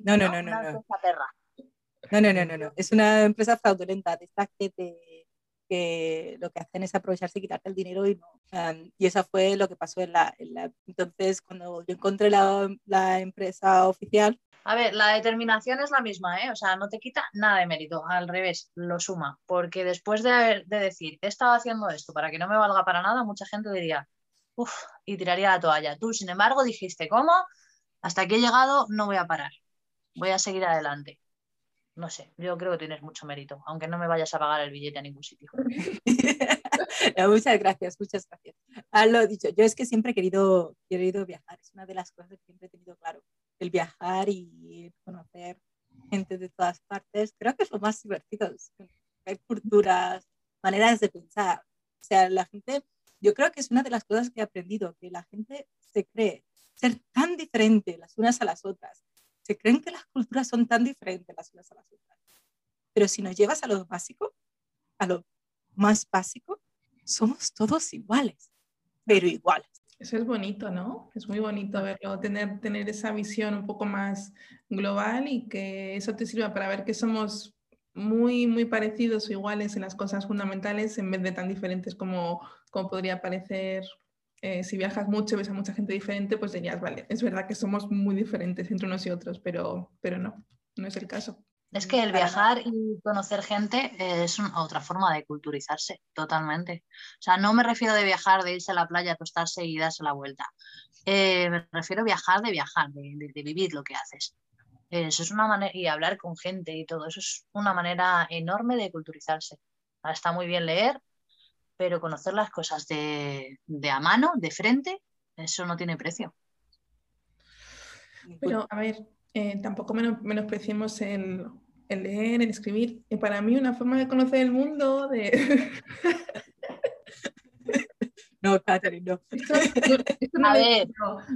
No, no, no, no. no. No, no, no, no, no. Es una empresa fraudulenta, de estas que, te, que lo que hacen es aprovecharse y quitarte el dinero y no. y eso fue lo que pasó en la, en la... Entonces, cuando yo encontré la, empresa oficial... A ver, la determinación es la misma, ¿eh? O sea, no te quita nada de mérito, al revés, lo suma. Porque después de, de decir, he estado haciendo esto para que no me valga para nada, mucha gente diría, uff, y tiraría la toalla. Tú, sin embargo, dijiste, ¿cómo? Hasta aquí he llegado, no voy a parar. Voy a seguir adelante no sé, yo creo que tienes mucho mérito, aunque no me vayas a pagar el billete a ningún sitio. muchas gracias, muchas gracias. Lo dicho, yo es que siempre he querido, querido viajar, es una de las cosas que siempre he tenido claro, el viajar y conocer gente de todas partes, creo que es lo más divertido, hay culturas, maneras de pensar, o sea, la gente, yo creo que es una de las cosas que he aprendido, que la gente se cree ser tan diferente las unas a las otras, se creen que las culturas son tan diferentes las unas a las otras. Pero si nos llevas a lo básico, a lo más básico, somos todos iguales, pero iguales. Eso es bonito, ¿no? Es muy bonito verlo, tener, tener esa visión un poco más global y que eso te sirva para ver que somos muy, muy parecidos o iguales en las cosas fundamentales en vez de tan diferentes como, como podría parecer eh, si viajas mucho, ves a mucha gente diferente, pues dirías, vale, es verdad que somos muy diferentes entre unos y otros, pero, pero no, no es el caso. Es que el viajar y conocer gente es otra forma de culturizarse, totalmente. O sea, no me refiero de viajar, de irse a la playa, acostarse y darse la vuelta. Eh, me refiero a viajar de viajar, de, de, vivir lo que haces. Eso es una manera, y hablar con gente y todo, eso es una manera enorme de culturizarse. Está muy bien leer, pero conocer las cosas de, a mano, de frente, eso no tiene precio. Pero, a ver, eh, tampoco menospreciemos el, el, leer, el escribir. Y para mí una forma de conocer el mundo, de... no, Catherine, no. a ver.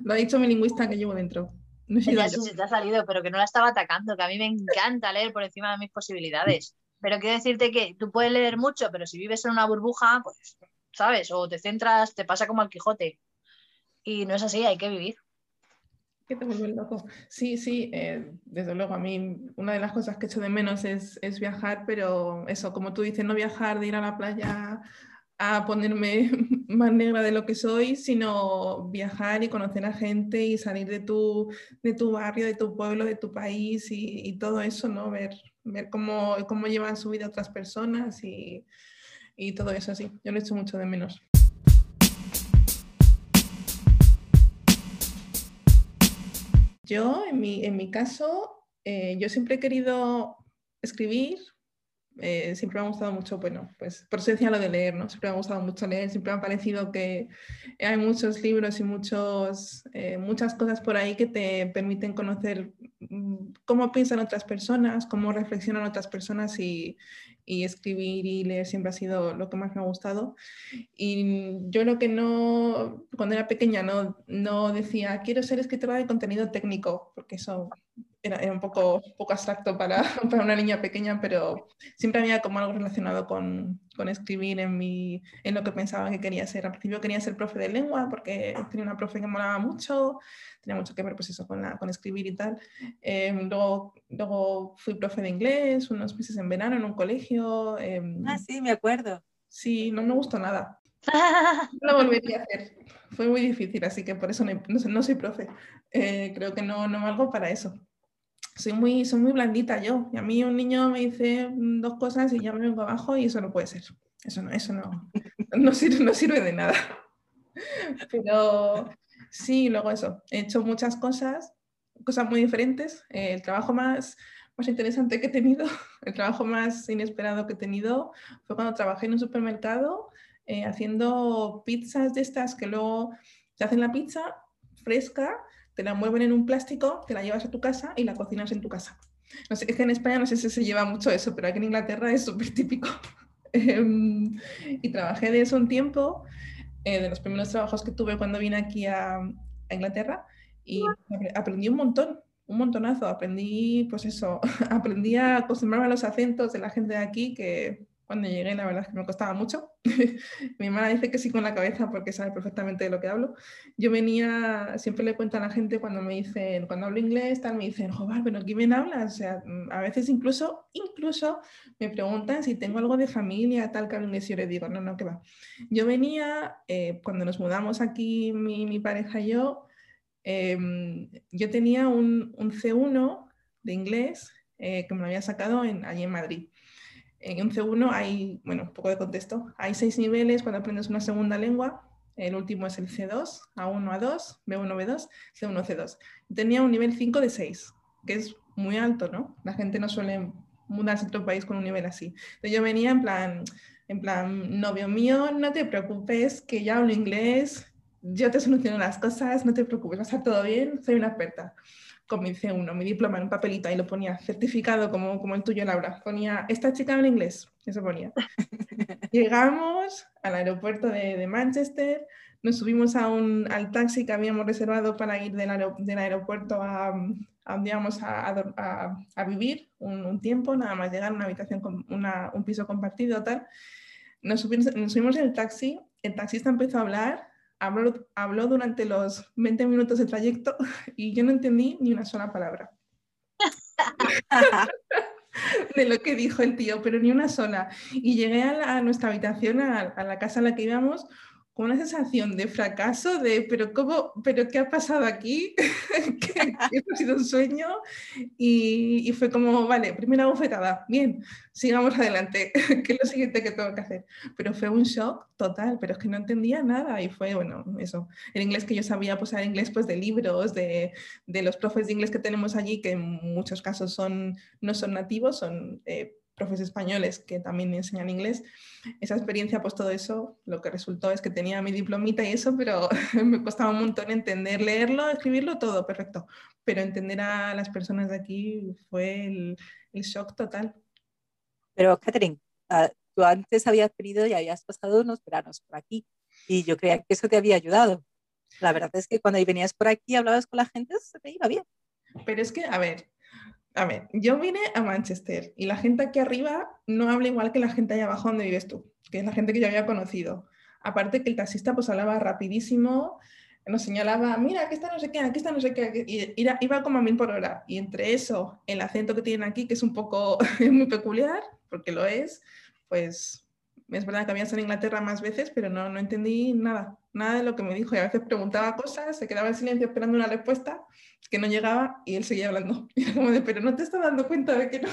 Lo ha dicho mi lingüista que llevo dentro. No ya sí se te ha salido, pero que no la estaba atacando, que a mí me encanta leer por encima de mis posibilidades. Pero quiero decirte que tú puedes leer mucho, pero si vives en una burbuja, pues, ¿sabes? O te centras, te pasa como al Quijote. Y no es así, hay que vivir. Que te vuelve loco. Sí, sí, eh, desde luego, a mí una de las cosas que echo de menos es, es viajar, pero eso, como tú dices, no viajar de ir a la playa a ponerme más negra de lo que soy, sino viajar y conocer a gente y salir de tu, de tu barrio, de tu pueblo, de tu país y, todo eso, ¿no? Ver, ver cómo, cómo llevan su vida otras personas y, y todo eso así. Yo lo echo mucho de menos. Yo, en mi, en mi caso, eh, yo siempre he querido escribir, eh, siempre me ha gustado mucho, bueno, pues por eso lo de leer, ¿no? Siempre me ha gustado mucho leer, siempre me ha parecido que hay muchos libros y muchos, eh, muchas cosas por ahí que te permiten conocer mm, cómo piensan otras personas, cómo reflexionan otras personas y, y escribir y leer siempre ha sido lo que más me ha gustado. Y yo lo que no, cuando era pequeña, no, no decía, quiero ser escritora de contenido técnico, porque eso era, un poco, poco abstracto para, para, una niña pequeña, pero siempre había como algo relacionado con, con, escribir en, mi, en lo que pensaba que quería ser. Al principio quería ser profe de lengua porque tenía una profe que me molaba mucho, tenía mucho que ver pues eso, con, la, con escribir y tal. Em, luego, luego fui profe de inglés unos meses en verano en un colegio. Em, ah, sí, me acuerdo. Sí, no me gustó nada. No lo volvería a hacer. Fue muy difícil, así que por eso no, no, soy profe. Eh, creo que no, no valgo para eso soy muy, soy muy blandita yo. Y a mí un niño me dice dos cosas y ya me vengo abajo y eso no puede ser. Eso no, eso no, no, sirve, no sirve de nada. Pero sí, luego eso. He hecho muchas cosas, cosas muy diferentes. el trabajo más, más interesante que he tenido, el trabajo más inesperado que he tenido fue cuando trabajé en un supermercado eh, haciendo pizzas de estas que luego te hacen la pizza fresca te la envuelven en un plástico, te la llevas a tu casa y la cocinas en tu casa. No sé, es que en España no sé si se lleva mucho eso, pero aquí en Inglaterra es súper típico. Em, y trabajé de eso un tiempo, eh, de los primeros trabajos que tuve cuando vine aquí a Inglaterra, y aprendí un montón, un montonazo. Aprendí, pues eso, aprendí a acostumbrarme a los acentos de la gente de aquí, que cuando llegué, la verdad es que me costaba mucho. Mi hermana dice que sí con la cabeza porque sabe perfectamente de lo que hablo. Yo venía, siempre le cuento a la gente cuando me dicen, cuando hablo inglés, tal, me dicen, joder, pero ¿qué bien hablas? O sea, mm, a veces incluso, incluso me preguntan si tengo algo de familia, tal, que hablo inglés, y yo les digo, no, no, que va. Yo venía, eh, cuando nos mudamos aquí, mi, pareja y yo, em, yo tenía un, un, C1 de inglés eh, que me lo había sacado allí en Madrid. En un C1 hay, bueno, un poco de contexto, hay seis niveles cuando aprendes una segunda lengua. El último es el C2, A1, A2, B1, B2, C1, C2. Tenía un nivel 5 de 6, que es muy alto, ¿no? La gente no suele mudarse a otro país con un nivel así. Entonces yo venía en plan, en plan, novio mío, no te preocupes, que ya hablo inglés, yo te soluciono las cosas, no te preocupes, va a estar todo bien, soy una experta mi C1, mi diploma en un papelito, ahí lo ponía certificado como, como el tuyo, Laura. Ponía, esta chica habla inglés, eso ponía. Llegamos al aeropuerto de, de, Manchester, nos subimos a un, al taxi que habíamos reservado para ir del, del aeropuerto a, a, digamos, a, a, a vivir un, un, tiempo, nada más llegar a una habitación con una, un piso compartido, tal. Nos subimos, nos subimos en el taxi, el taxista empezó a hablar habló, habló durante los 20 minutos de trayecto y yo no entendí ni una sola palabra. de lo que dijo el tío, pero ni una sola. Y llegué a, la, a nuestra habitación, a, a, la casa a la que íbamos, una sensación de fracaso, de pero cómo, pero qué ha pasado aquí, que ha sido un sueño y, y, fue como, vale, primera bofetada, bien, sigamos adelante, que es lo siguiente que tengo que hacer. Pero fue un shock total, pero es que no entendía nada y fue, bueno, eso, el inglés que yo sabía, pues era inglés pues de libros, de, de los profes de inglés que tenemos allí, que en muchos casos son, no son nativos, son... Eh, profes españoles que también enseñan inglés. Esa experiencia, pues todo eso, lo que resultó es que tenía mi diplomita y eso, pero me costaba un montón entender, leerlo, escribirlo, todo perfecto. Pero entender a las personas de aquí fue el, el shock total. Pero, Catherine, uh, tú antes habías venido y habías pasado unos veranos por aquí y yo creía que eso te había ayudado. La verdad es que cuando venías por aquí hablabas con la gente, se te iba bien. Pero es que, a ver, a ver, yo vine a Manchester y la gente aquí arriba no habla igual que la gente allá abajo donde vives tú, que es la gente que yo había conocido. Aparte que el taxista pues hablaba rapidísimo, nos señalaba, mira, aquí está no sé qué, aquí está no sé qué, y iba como a mil por hora. Y entre eso, el acento que tienen aquí, que es un poco muy peculiar, porque lo es, pues es verdad que había estado en Inglaterra más veces, pero no, no entendí nada, nada de lo que me dijo. Y a veces preguntaba cosas, se quedaba en silencio esperando una respuesta que no llegaba y él seguía hablando. Y como de, pero no te estás dando cuenta de que no.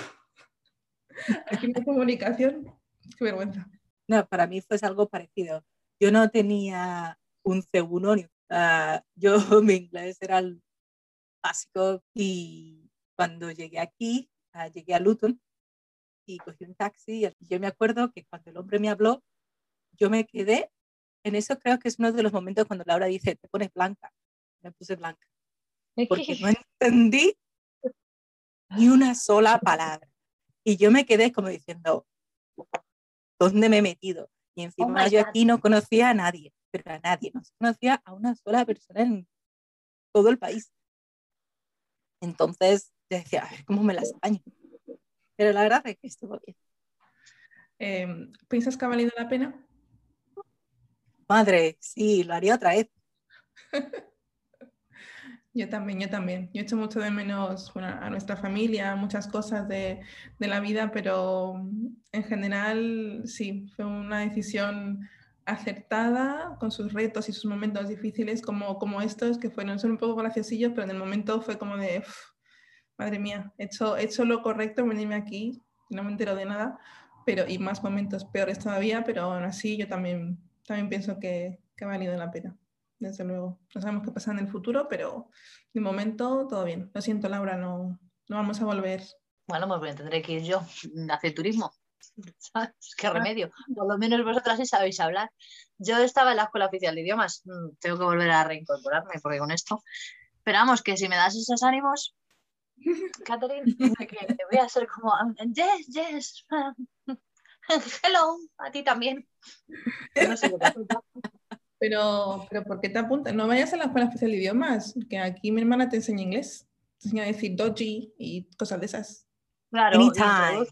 Aquí no hay comunicación. Qué vergüenza. No, para mí fue algo parecido. Yo no tenía un C1, uh, yo mi inglés era el básico y cuando llegué aquí, uh, llegué a Luton y cogí un taxi y yo me acuerdo que cuando el hombre me habló, yo me quedé, en eso creo que es uno de los momentos cuando Laura dice, te pones blanca, me puse blanca, porque no entendí ni una sola palabra. Y yo me quedé como diciendo, ¿dónde me he metido? Y encima oh yo aquí no conocía a nadie, pero a nadie, no conocía a una sola persona en todo el país. Entonces yo decía, a ver cómo me las apaño. Pero la verdad es que estuvo bien. Eh, ¿Piensas que ha valido la pena? Madre, sí, lo haría otra vez. yo también, yo también. Yo echo mucho de menos a nuestra familia, muchas cosas de, de, la vida, pero en general sí, fue una decisión acertada con sus retos y sus momentos difíciles como, como estos, que fueron son un poco graciosillos, pero en el momento fue como de, madre mía, he hecho, he hecho lo correcto en venirme aquí, no me entero de nada, pero y más momentos peores todavía, pero aún así yo también, también pienso que, que ha valido la pena, desde luego. No sabemos qué pasa en el futuro, pero de momento todo bien. Lo siento, Laura, no, no vamos a volver. Bueno, pues tendré que ir yo a hacer turismo. ¿Sabes? ¿Qué remedio? Por lo menos vosotras sí sabéis hablar. Yo estaba en la Escuela Oficial de Idiomas, mm, tengo que volver a reincorporarme porque con esto. Pero vamos, que si me das esos ánimos, Catherine, que voy a hacer como, yes, yes, hello, a ti también. No sé pero, pero ¿por qué te apuntas? No vayas a la escuela especial de idiomas, que aquí mi hermana te enseña inglés. Te enseña a decir doji y cosas de esas. Claro, Anytime.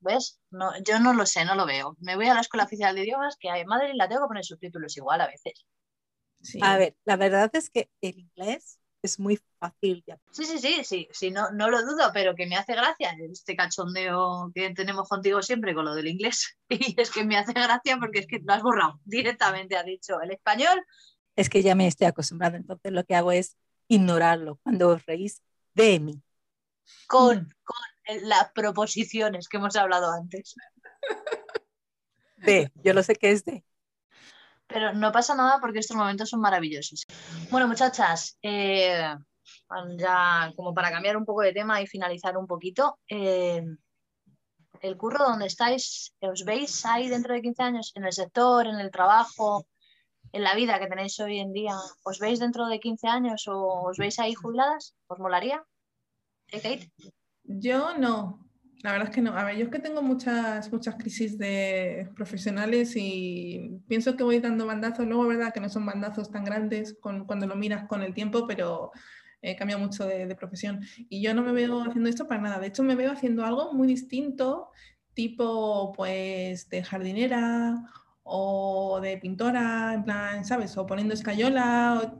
¿ves? No, yo no lo sé, no lo veo. Me voy a la escuela oficial de idiomas, que hay madre y la tengo que poner subtítulos igual a veces. A ver, la verdad es que el inglés es muy fácil. Sí, sí, sí, sí, sí no, no lo dudo, pero que me hace gracia este cachondeo que tenemos contigo siempre con lo del inglés. Y es que me hace gracia porque es que lo has borrado directamente, ha dicho el español. Es que ya me estoy acostumbrado, entonces lo que hago es ignorarlo cuando os reís de mí. Con, mm. con las proposiciones que hemos hablado antes. De, yo lo sé que es de. Pero no pasa nada porque estos momentos son maravillosos. Bueno, muchachas, eh, ya como para cambiar un poco de tema y finalizar un poquito, eh, el curro donde estáis, ¿os veis ahí dentro de 15 años? ¿En el sector, en el trabajo, en la vida que tenéis hoy en día? ¿Os veis dentro de 15 años o os veis ahí jubiladas? ¿Os molaría? ¿Eh, Kate? Yo no, la verdad es que no. A ver, yo es que tengo muchas, muchas crisis de profesionales y pienso que voy dando bandazos. Luego, verdad que no son bandazos tan grandes cuando lo miras con el tiempo, pero he cambiado mucho de, de, profesión. Y yo no me veo haciendo esto para nada. De hecho, me veo haciendo algo muy distinto, tipo, pues, de jardinera o de pintora, en plan, ¿sabes? O poniendo escayola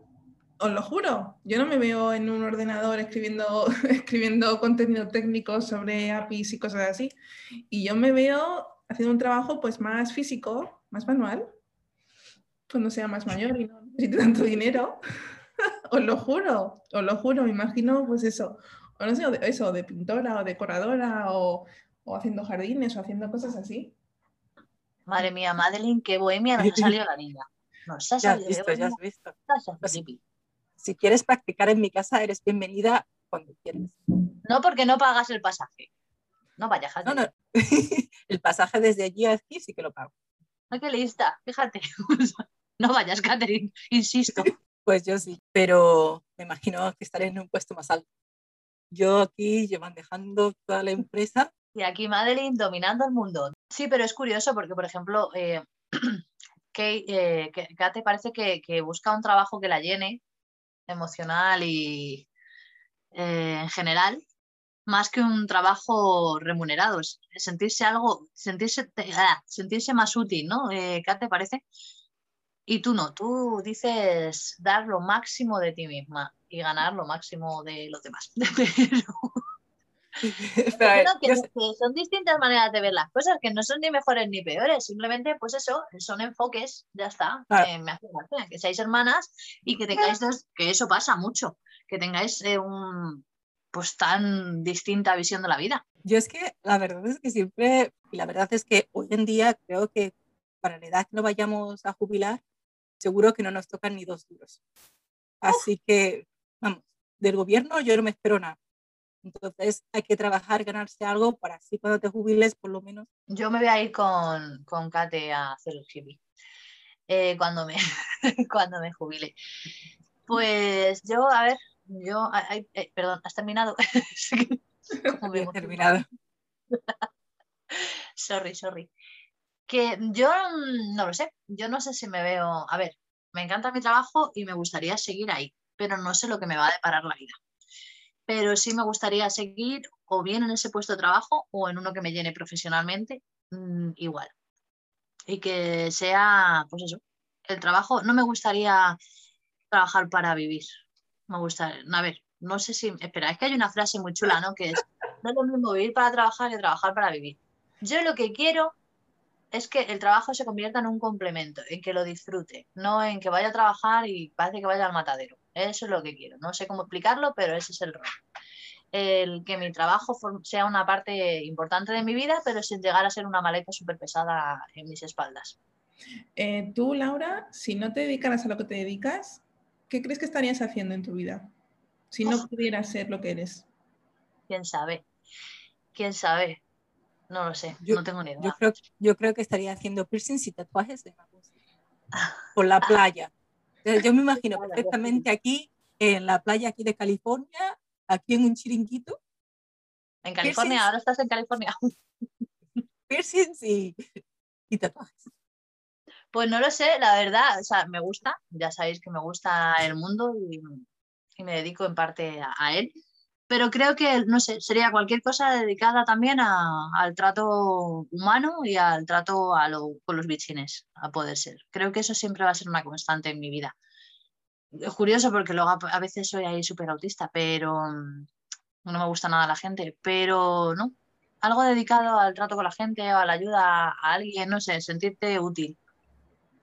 os lo juro, yo no me veo en un ordenador escribiendo, escribiendo contenido técnico sobre APIs y cosas así. Y yo me veo haciendo un trabajo pues más físico, más manual, cuando sea más mayor y no necesite tanto dinero. os lo juro, os lo juro, me imagino pues eso, o no sé, eso, de pintora o decoradora o, o haciendo jardines o haciendo cosas así. Madre mía, Madeline, qué bohemia nos ha salido la niña. Nos ha ya has visto, ya has visto si quieres practicar en mi casa, eres bienvenida cuando quieras. No porque no pagas el pasaje. No vayas, No, no. el pasaje desde allí a aquí sí que lo pago. Ay, qué lista, fíjate. no vayas, Catherine, insisto. Pues yo sí, pero me imagino que estaré en un puesto más alto. Yo aquí llevan dejando toda la empresa. Y aquí Madeline dominando el mundo. Sí, pero es curioso porque, por ejemplo, eh, eh Kate parece que, que, busca un trabajo que la llene emocional y eh, en general, más que un trabajo remunerado, sentirse algo, sentirse, ah, sentirse más útil, ¿no? Eh, ¿Qué te parece? Y tú no, tú dices dar lo máximo de ti misma y ganar lo máximo de los demás. son distintas maneras de ver las cosas, que no son ni mejores ni peores, simplemente, pues eso, son enfoques, ya está. Eh, me hace gracia que seáis hermanas y que tengáis dos, que eso pasa mucho, que tengáis eh, un pues tan distinta visión de la vida. Yo es que la verdad es que siempre, y la verdad es que hoy en día creo que para la edad que no vayamos a jubilar, seguro que no nos tocan ni dos duros. Así que, vamos, del gobierno yo no me espero nada. Entonces hay que trabajar, ganarse algo para así cuando te jubiles, por lo menos. Yo me voy a ir con, con Kate a hacer el hippie eh, cuando, me, cuando me jubile. Pues yo, a ver, yo, eh, perdón, ¿has terminado? He terminado. sorry, sorry. Que yo no lo sé, yo no sé si me veo, a ver, me encanta mi trabajo y me gustaría seguir ahí, pero no sé lo que me va a deparar la vida pero sí me gustaría seguir o bien en ese puesto de trabajo o en uno que me llene profesionalmente mm, igual. Y que sea, pues eso, el trabajo, no me gustaría trabajar para vivir. Me gusta, a ver, no sé si, espera, es que hay una frase muy chula, ¿no? Que es, no es lo mismo vivir para trabajar que trabajar para vivir. Yo lo que quiero es que el trabajo se convierta en un complemento, en que lo disfrute, no en que vaya a trabajar y parece que vaya al matadero. Eso es lo que quiero. No sé cómo explicarlo, pero ese es el rol. El que mi trabajo sea una parte importante de mi vida, pero sin llegar a ser una maleta súper pesada en mis espaldas. Eh, tú, Laura, si no te dedicaras a lo que te dedicas, ¿qué crees que estarías haciendo en tu vida? Si no pudieras ser lo que eres. ¿Quién sabe? ¿Quién sabe? No lo sé, no tengo ni idea. Yo creo, yo creo que estaría haciendo piercings y tatuajes de por la playa. Yo me imagino perfectamente aquí, en la playa aquí de California, aquí en un chiringuito. En California, ahora estás en California. Piercings y, tatuajes. Pues no lo sé, la verdad, o sea, me gusta, ya sabéis que me gusta el mundo y, me dedico en parte a, él, pero creo que, no sé, sería cualquier cosa dedicada también al trato humano y al trato a con los bichines, a poder ser. Creo que eso siempre va a ser una constante en mi vida. Es curioso porque luego a veces soy ahí súper autista, pero mm, no me gusta nada la gente, pero no, algo dedicado al trato con la gente o a la ayuda a alguien, no sé, sentirte útil,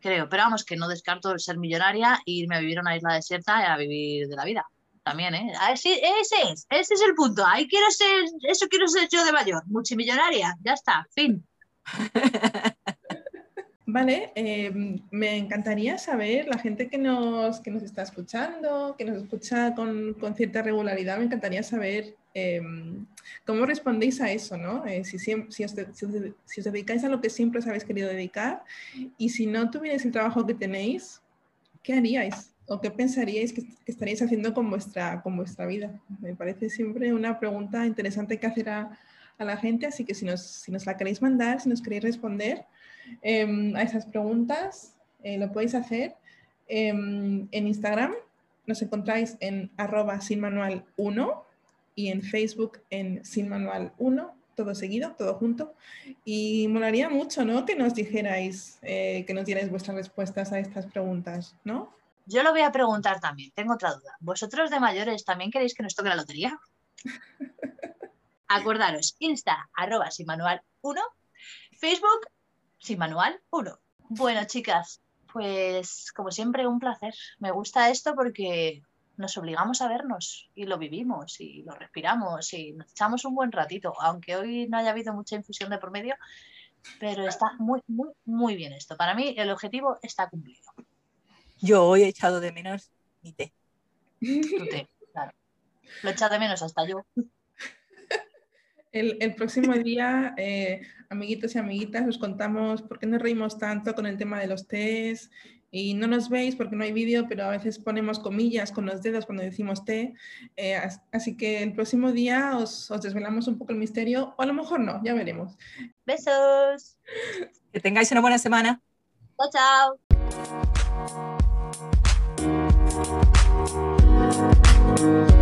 creo. Pero vamos, que no descarto el ser millonaria e irme a vivir a una isla desierta y a vivir de la vida también, ¿eh? ese es, ese es el punto. Ahí quiero ser, eso quiero ser yo de mayor, multimillonaria, ya está, fin. Vale, em, me encantaría saber, la gente que nos, que nos está escuchando, que nos escucha con, con cierta regularidad, me encantaría saber em, cómo respondéis a eso, ¿no? Eh, si, si, os, si, os, dedicáis a lo que siempre os habéis querido dedicar y si no tuvierais el trabajo que tenéis, ¿qué haríais? ¿O qué pensaríais que, estaríais haciendo con vuestra, con vuestra vida? Me parece siempre una pregunta interesante que hacer a, a la gente, así que si nos, si nos la queréis mandar, si nos queréis responder em, a esas preguntas, eh, lo podéis hacer em, en Instagram. Nos encontráis en arroba sinmanual 1 y en Facebook en sinmanual 1 todo seguido, todo junto. Y molaría mucho, ¿no? Que nos dijerais, eh, que nos dierais vuestras respuestas a estas preguntas, ¿no? Yo lo voy a preguntar también, tengo otra duda. ¿Vosotros de mayores también queréis que nos toque la lotería? Acordaros, Insta, arroba sin manual 1, Facebook, sin manual 1. Bueno, chicas, pues como siempre, un placer. Me gusta esto porque nos obligamos a vernos y lo vivimos y lo respiramos y nos echamos un buen ratito, aunque hoy no haya habido mucha infusión de por medio, pero está muy, muy, muy bien esto. Para mí el objetivo está cumplido. Yo hoy he echado de menos mi té. Tu té, claro. Lo he echado de menos hasta yo. El, próximo día, eh, amiguitos y amiguitas, os contamos por qué nos reímos tanto con el tema de los tés y no nos veis porque no hay vídeo, pero a veces ponemos comillas con los dedos cuando decimos té. Eh, así que el próximo día os, os, desvelamos un poco el misterio, o a lo mejor no, ya veremos. Besos. Que tengáis una buena semana. Chao, chao. Thank you.